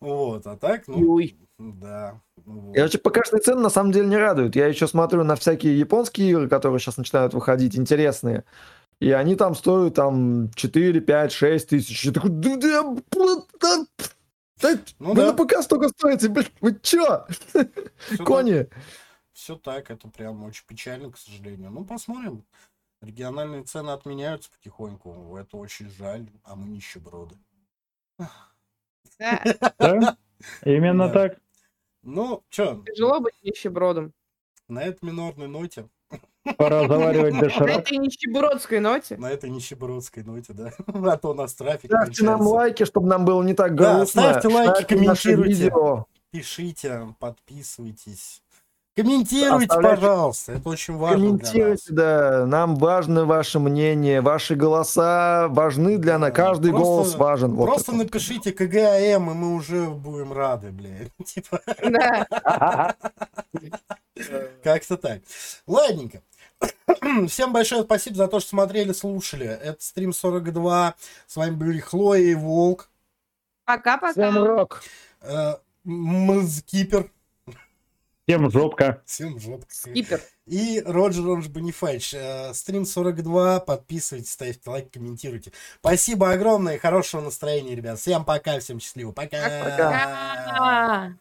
S3: Вот, а так, ну,
S2: Юй.
S3: да. ну вот.
S4: И вообще ПКшные цены на самом деле не радуют. Я еще смотрю на всякие японские игры, которые сейчас начинают выходить, интересные. И они там стоят там 4, 5, 6 тысяч. Я такой, да, да, б- да, да,
S3: Ну
S4: вы
S3: да.
S4: на ПК столько стоите, блядь, вы чё?
S3: Всё
S4: Кони.
S3: Все так, это прям очень печально, к сожалению. Ну, посмотрим. Региональные цены отменяются потихоньку. Это очень жаль, а мы нищеброды.
S2: Да,
S1: именно так.
S3: Ну, что,
S2: Тяжело быть нищебродом.
S3: на этой минорной ноте,
S1: Пора заваривать
S2: На
S1: доширак.
S2: этой нищебродской ноте.
S3: на этой нищебродской ноте, да, а то у нас трафик
S4: Ставьте нам лайки, чтобы нам было не так
S3: Да,
S4: грустно.
S3: ставьте лайки,
S4: Ставьте
S3: комментируйте.
S4: видео.
S3: Пишите, подписывайтесь. Комментируйте,
S4: Оставляйте-
S3: пожалуйста, это очень важно для нас.
S4: Комментируйте, да. Нам важно ваше мнение, ваши голоса важны для нас.
S3: Да,
S4: Каждый
S3: просто-
S4: голос важен. Вот
S3: Просто
S4: это.
S3: напишите КГАМ, и мы уже будем рады, блядь. Типа,
S2: Да.
S3: как-то так. Ладненько. Всем большое спасибо за то, что смотрели, слушали. Это стрим 42. С вами были Хлоя и Волк.
S2: Пока-пока.
S4: Всем рок.
S3: Э, Мзкипер.
S1: Всем жопка.
S3: Всем жопка.
S2: Скипер.
S3: И Роджер Оранж Бонифайч. Э, Стрим 42. Подписывайтесь, ставьте лайк, комментируйте. Спасибо огромное и хорошего настроения, ребят. Всем пока, всем счастливо.
S4: Пока.
S2: Пока.